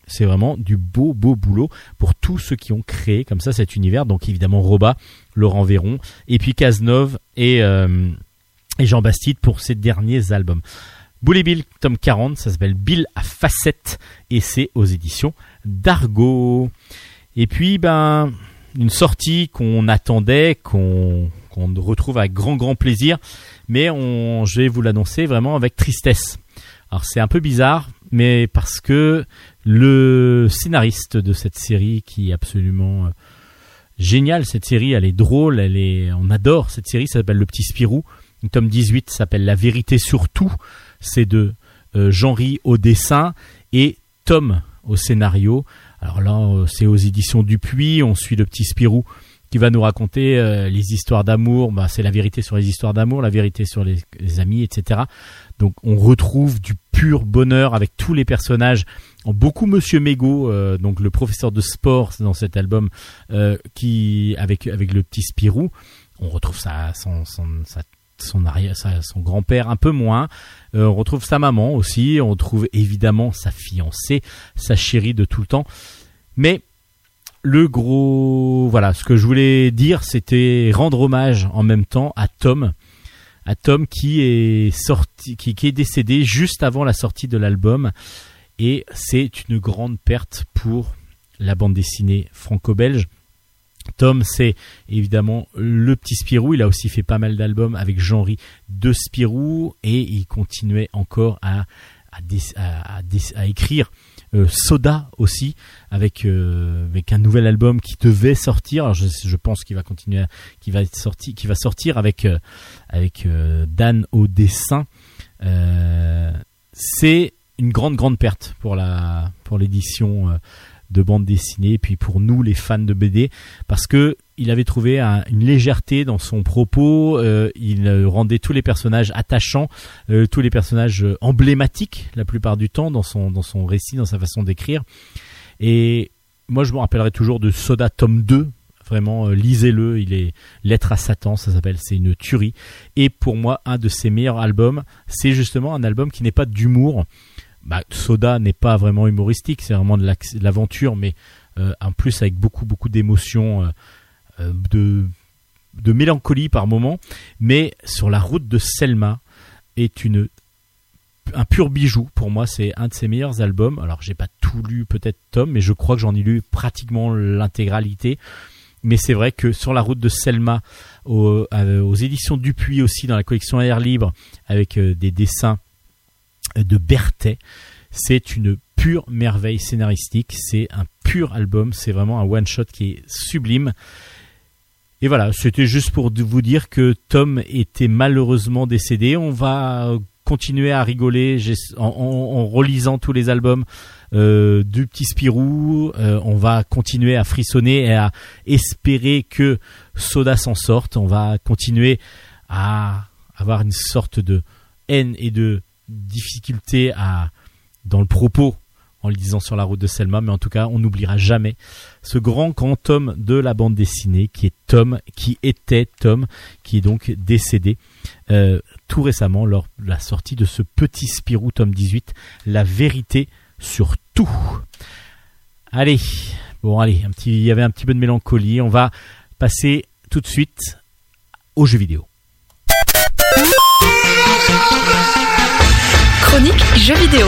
C'est vraiment du beau beau boulot pour tous ceux qui ont créé comme ça cet univers. Donc évidemment Roba, Laurent Véron, et puis Cazeneuve et, euh, et Jean Bastide pour ces derniers albums. Boule et Bill, tome 40, ça s'appelle Bill à facettes et c'est aux éditions d'Argo. Et puis ben une sortie qu'on attendait, qu'on qu'on retrouve avec grand grand plaisir, mais on, je vais vous l'annoncer vraiment avec tristesse. Alors c'est un peu bizarre, mais parce que le scénariste de cette série qui est absolument euh, génial, cette série, elle est drôle, elle est, on adore cette série, ça s'appelle Le Petit Spirou. Le tome 18 s'appelle La vérité sur tout. C'est de euh, Jean-Ry au dessin et Tom au scénario. Alors là, euh, c'est aux éditions Dupuis. On suit le petit Spirou qui va nous raconter euh, les histoires d'amour. Bah, c'est la vérité sur les histoires d'amour, la vérité sur les, amis, etc. Donc on retrouve du pur bonheur avec tous les personnages. Beaucoup Monsieur Mégo, euh, donc le professeur de sport dans cet album, euh, qui avec avec le petit Spirou. On retrouve sa, son, son, sa- son, arrière, son grand-père un peu moins. Euh, on retrouve sa maman aussi. On retrouve évidemment sa fiancée, sa chérie de tout le temps. Mais le gros, voilà, ce que je voulais dire, c'était rendre hommage en même temps à Tom, à Tom qui est décédé juste avant la sortie de l'album, et c'est une grande perte pour la bande dessinée franco-belge. Tom, c'est évidemment le petit Spirou. Il a aussi fait pas mal d'albums avec Jean-Ry de Spirou et il continuait encore à, écrire Soda aussi avec euh, avec un nouvel album qui devait sortir. Je, pense qu'il va continuer, qui va sortir avec euh, euh, Dan au dessin. Euh, c'est une grande grande perte pour l'édition euh, de bande dessinée et puis pour nous les fans de BD parce que il avait trouvé un- une légèreté dans son propos, euh, il euh, rendait tous les personnages attachants, euh, tous les personnages emblématiques la plupart du temps dans son dans son récit, dans sa façon d'écrire. Et moi je me rappellerai toujours de Soda tome 2. Vraiment, lisez-le. Il est Lettre à Satan, ça s'appelle. C'est une tuerie. Et pour moi, un de ses meilleurs albums, c'est justement un album qui n'est pas d'humour. Bah, Soda n'est pas vraiment humoristique, c'est vraiment de l'aventure, mais euh, en plus avec beaucoup beaucoup d'émotions, euh, euh, de mélancolie par moment. Mais sur la route de Selma est une un pur bijou pour moi. C'est un de ses meilleurs albums. Alors j'ai pas tout lu peut-être Tom, mais je crois que j'en ai lu pratiquement l'intégralité. Mais c'est vrai que sur la route de Selma, aux, éditions Dupuis aussi, dans la collection Air Libre, avec des dessins de Berthet, c'est une pure merveille scénaristique. C'est un pur album. C'est vraiment un one-shot qui est sublime. Et voilà, c'était juste pour vous dire que Tom était malheureusement décédé. On va continuer à rigoler en relisant tous les albums euh, du petit Spirou. Euh, on va continuer à frissonner et à espérer que Soda s'en sorte. On va continuer à avoir une sorte de haine et de difficulté à dans le propos en le disant sur la route de Selma, mais en tout cas, on n'oubliera jamais ce grand grand Tom de la bande dessinée qui est Tom, qui était Tom, qui est donc décédé euh, tout récemment lors de la sortie de ce petit Spirou tome 18, La vérité sur tout. Allez, bon allez, un petit, il y avait un petit peu de mélancolie, on va passer tout de suite aux jeux vidéo. Chronique jeux vidéo.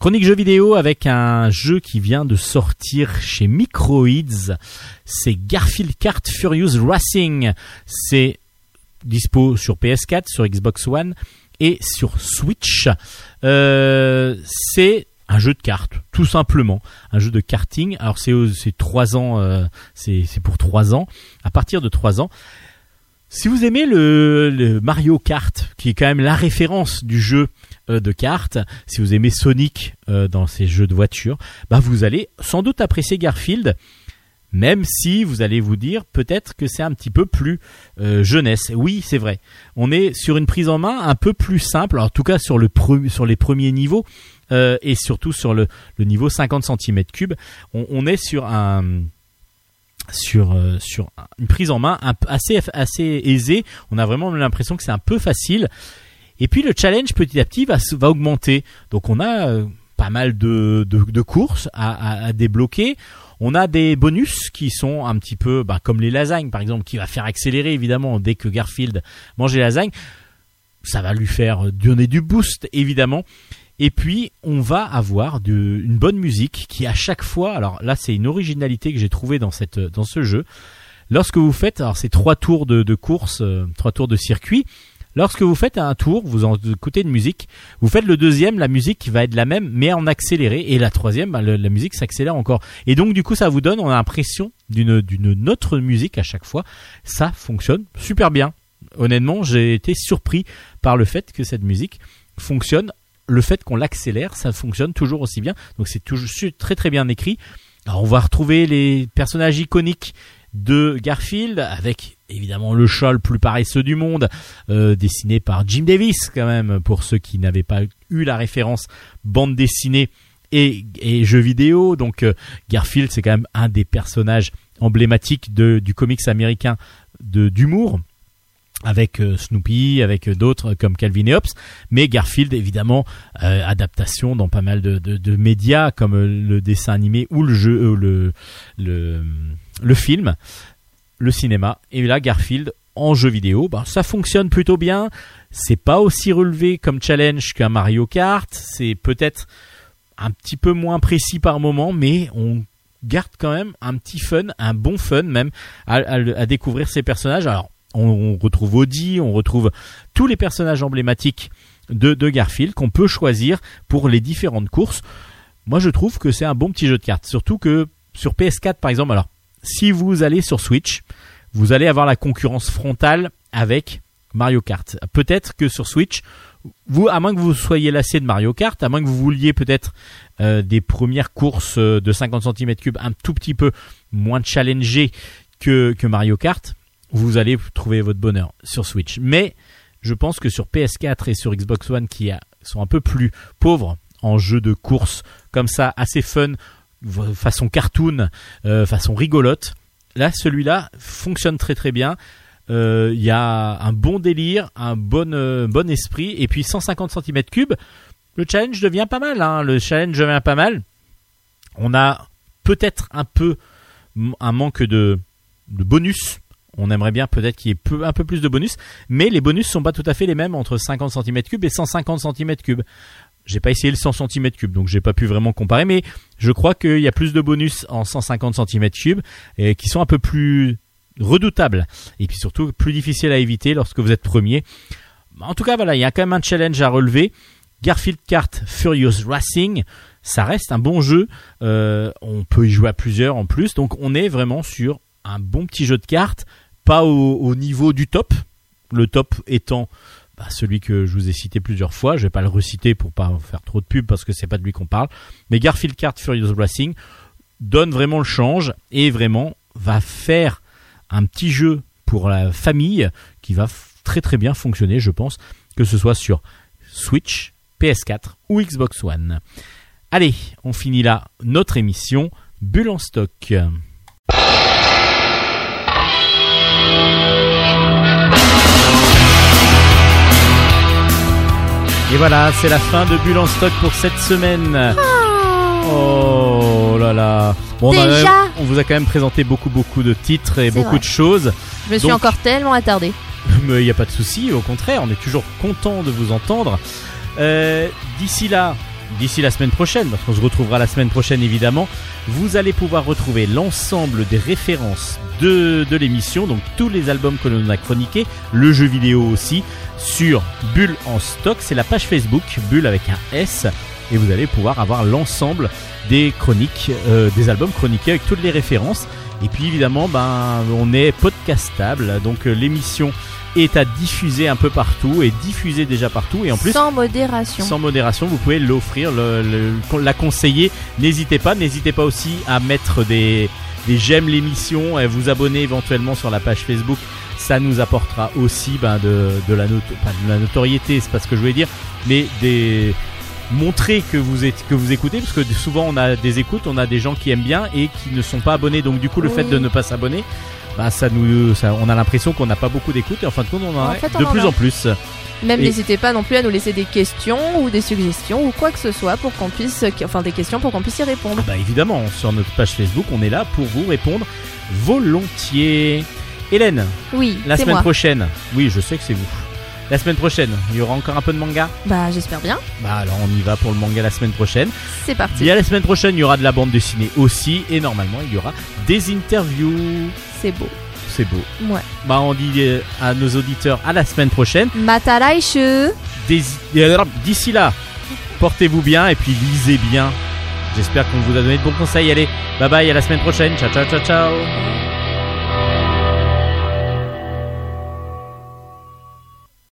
Chronique jeux vidéo avec un jeu qui vient de sortir chez Microids. C'est Garfield Kart Furious Racing. C'est dispo sur PS4, sur Xbox One et sur Switch. Euh, c'est un jeu de cartes, tout simplement, un jeu de karting. Alors c'est trois ans, euh, c'est pour trois ans. À partir de trois ans, si vous aimez le, le Mario Kart, qui est quand même la référence du jeu euh, de cartes, si vous aimez Sonic euh, dans ces jeux de voiture, bah vous allez sans doute apprécier Garfield, même si vous allez vous dire peut-être que c'est un petit peu plus euh, jeunesse. Oui, c'est vrai. On est sur une prise en main un peu plus simple, en tout cas sur, le sur les premiers niveaux, euh, et surtout sur le, le niveau 50 cm3. On, on est sur un sur euh, sur un- une prise en main assez assez aisée. On a vraiment l'impression que c'est un peu facile. Et puis le challenge petit à petit va va augmenter. Donc on a euh, pas mal de, de, de courses à, à, à débloquer. On a des bonus qui sont un petit peu bah, comme les lasagnes par exemple, qui va faire accélérer évidemment dès que Garfield mange les lasagnes. Ça va lui faire donner du boost évidemment. Et puis on va avoir de, une bonne musique qui à chaque fois, alors là c'est une originalité que j'ai trouvée dans cette dans ce jeu. Lorsque vous faites, alors c'est trois tours de, de course, euh, trois tours de circuit. Lorsque vous faites un tour, vous en écoutez une musique. Vous faites le deuxième, la musique va être la même, mais en accéléré. Et la troisième, bah, la musique s'accélère encore. Et donc du coup, ça vous donne, on a l'impression d'une d'une autre musique à chaque fois. Ça fonctionne super bien. honnêtement, j'ai été surpris par le fait que cette musique fonctionne. Le fait qu'on l'accélère, ça fonctionne toujours aussi bien. Donc c'est toujours très très bien écrit. Alors on va retrouver les personnages iconiques de Garfield avec évidemment le chat le plus paresseux du monde, euh, dessiné par Jim Davis quand même, pour ceux qui n'avaient pas eu la référence bande dessinée et, et jeux vidéo. Donc euh, Garfield c'est quand même un des personnages emblématiques du comics américain de d'humour avec euh, Snoopy, avec euh, d'autres comme Calvin et Hobbes, mais Garfield évidemment euh, adaptation dans pas mal de, médias comme le dessin animé ou le jeu, le, film, le cinéma et là Garfield en jeu vidéo, ben, ça fonctionne plutôt bien. C'est pas aussi relevé comme challenge qu'un Mario Kart, c'est peut-être un petit peu moins précis par moment, mais on garde quand même un petit fun, un bon fun même à, à- à découvrir ces personnages. Alors on, retrouve Audi, on retrouve tous les personnages emblématiques de, Garfield qu'on peut choisir pour les différentes courses. Moi, je trouve que c'est un bon petit jeu de cartes. Surtout que sur PS4, par exemple, alors, si vous allez sur Switch, vous allez avoir la concurrence frontale avec Mario Kart. Peut-être que sur Switch, vous, à moins que vous soyez lassé de Mario Kart, à moins que vous vouliez peut-être euh, des premières courses euh, de 50 cm3 un tout petit peu moins challengées que Mario Kart, vous allez trouver votre bonheur sur Switch. Mais je pense que sur PS4 et sur Xbox One qui sont un peu plus pauvres en jeu de course comme ça, assez fun, façon cartoon, euh, façon rigolote, là celui-là fonctionne très très bien. Euh, Il y a un bon délire, un bon, euh, esprit, et puis 150 cm3, le challenge devient pas mal. Hein, le challenge devient pas mal. On a peut-être un peu un manque de bonus. On aimerait bien peut-être qu'il y ait un peu plus de bonus, mais les bonus sont pas tout à fait les mêmes entre 50 cm3 et 150 cm3. J'ai pas essayé le 100 cm3, donc j'ai pas pu vraiment comparer, mais je crois qu'il y a plus de bonus en 150 cm3 et qui sont un peu plus redoutables et puis surtout plus difficiles à éviter lorsque vous êtes premier. En tout cas, voilà, il y a quand même un challenge à relever. Garfield Kart Furious Racing, ça reste un bon jeu. Euh, on peut y jouer à plusieurs en plus, donc on est vraiment sur un bon petit jeu de cartes, pas au, au niveau du top. Le top étant bah, celui que je vous ai cité plusieurs fois. Je vais pas le reciter pour pas faire trop de pub parce que c'est pas de lui qu'on parle. Mais Garfield Kart Furious Racing donne vraiment le change et vraiment va faire un petit jeu pour la famille qui va très très bien fonctionner, je pense, que ce soit sur Switch, PS4 ou Xbox One. Allez, on finit là notre émission Bulle en stock. Et voilà, c'est la fin de Bulle en stock pour cette semaine. Oh là là. Bon, on, a- Déjà on vous a quand même présenté beaucoup beaucoup de titres et C'est beaucoup vrai. de choses. Je me suis Donc- encore tellement attardée. Mais il n'y a pas de souci, au contraire, on est toujours content de vous entendre. Euh, d'ici là, d'ici la semaine prochaine, parce qu'on se retrouvera la semaine prochaine évidemment, vous allez pouvoir retrouver l'ensemble des références de, l'émission, donc tous les albums que l'on a chroniqués, le jeu vidéo aussi, sur Bulle en stock, c'est la page Facebook, Bulle avec un S, et vous allez pouvoir avoir l'ensemble des chroniques, euh, des albums chroniqués avec toutes les références. Et puis évidemment, ben, on est podcastable, donc euh, l'émission est à diffuser un peu partout et diffusée déjà partout et en plus Sans modération. sans modération vous pouvez l'offrir le, le- la conseiller n'hésitez pas n'hésitez pas aussi à mettre des, des j'aime l'émission et vous abonner éventuellement sur la page Facebook ça nous apportera aussi ben, de, de, la noto- pas de la notoriété c'est pas ce que je voulais dire mais des montrer que vous êtes que vous écoutez parce que souvent on a des écoutes on a des gens qui aiment bien et qui ne sont pas abonnés donc du coup le Oui. fait de ne pas s'abonner bah ça nous ça, on a l'impression qu'on n'a pas beaucoup d'écoutes et en fin de compte on en En a fait, on de en plus en plus Même Et- n'hésitez pas non plus à nous laisser des questions ou des suggestions ou quoi que ce soit pour qu'on puisse, enfin des questions pour qu'on puisse y répondre. Bah évidemment, sur notre page Facebook, on est là pour vous répondre volontiers. Hélène, Oui, la semaine moi. prochaine. Oui, je sais que c'est vous. La semaine prochaine, il y aura encore un peu de manga? Bah j'espère bien. Bah alors on y va pour le manga la semaine prochaine. C'est Et parti. à la semaine prochaine, il y aura de la bande dessinée aussi et normalement, il y aura des interviews. C'est beau. C'est beau. Ouais. Bah on dit euh, à nos auditeurs à la semaine prochaine. Mataraishu. Euh, D'ici là, portez-vous bien et puis lisez bien. J'espère qu'on vous a donné de bons conseils. Allez, bye bye, à la semaine prochaine. Ciao ciao ciao ciao.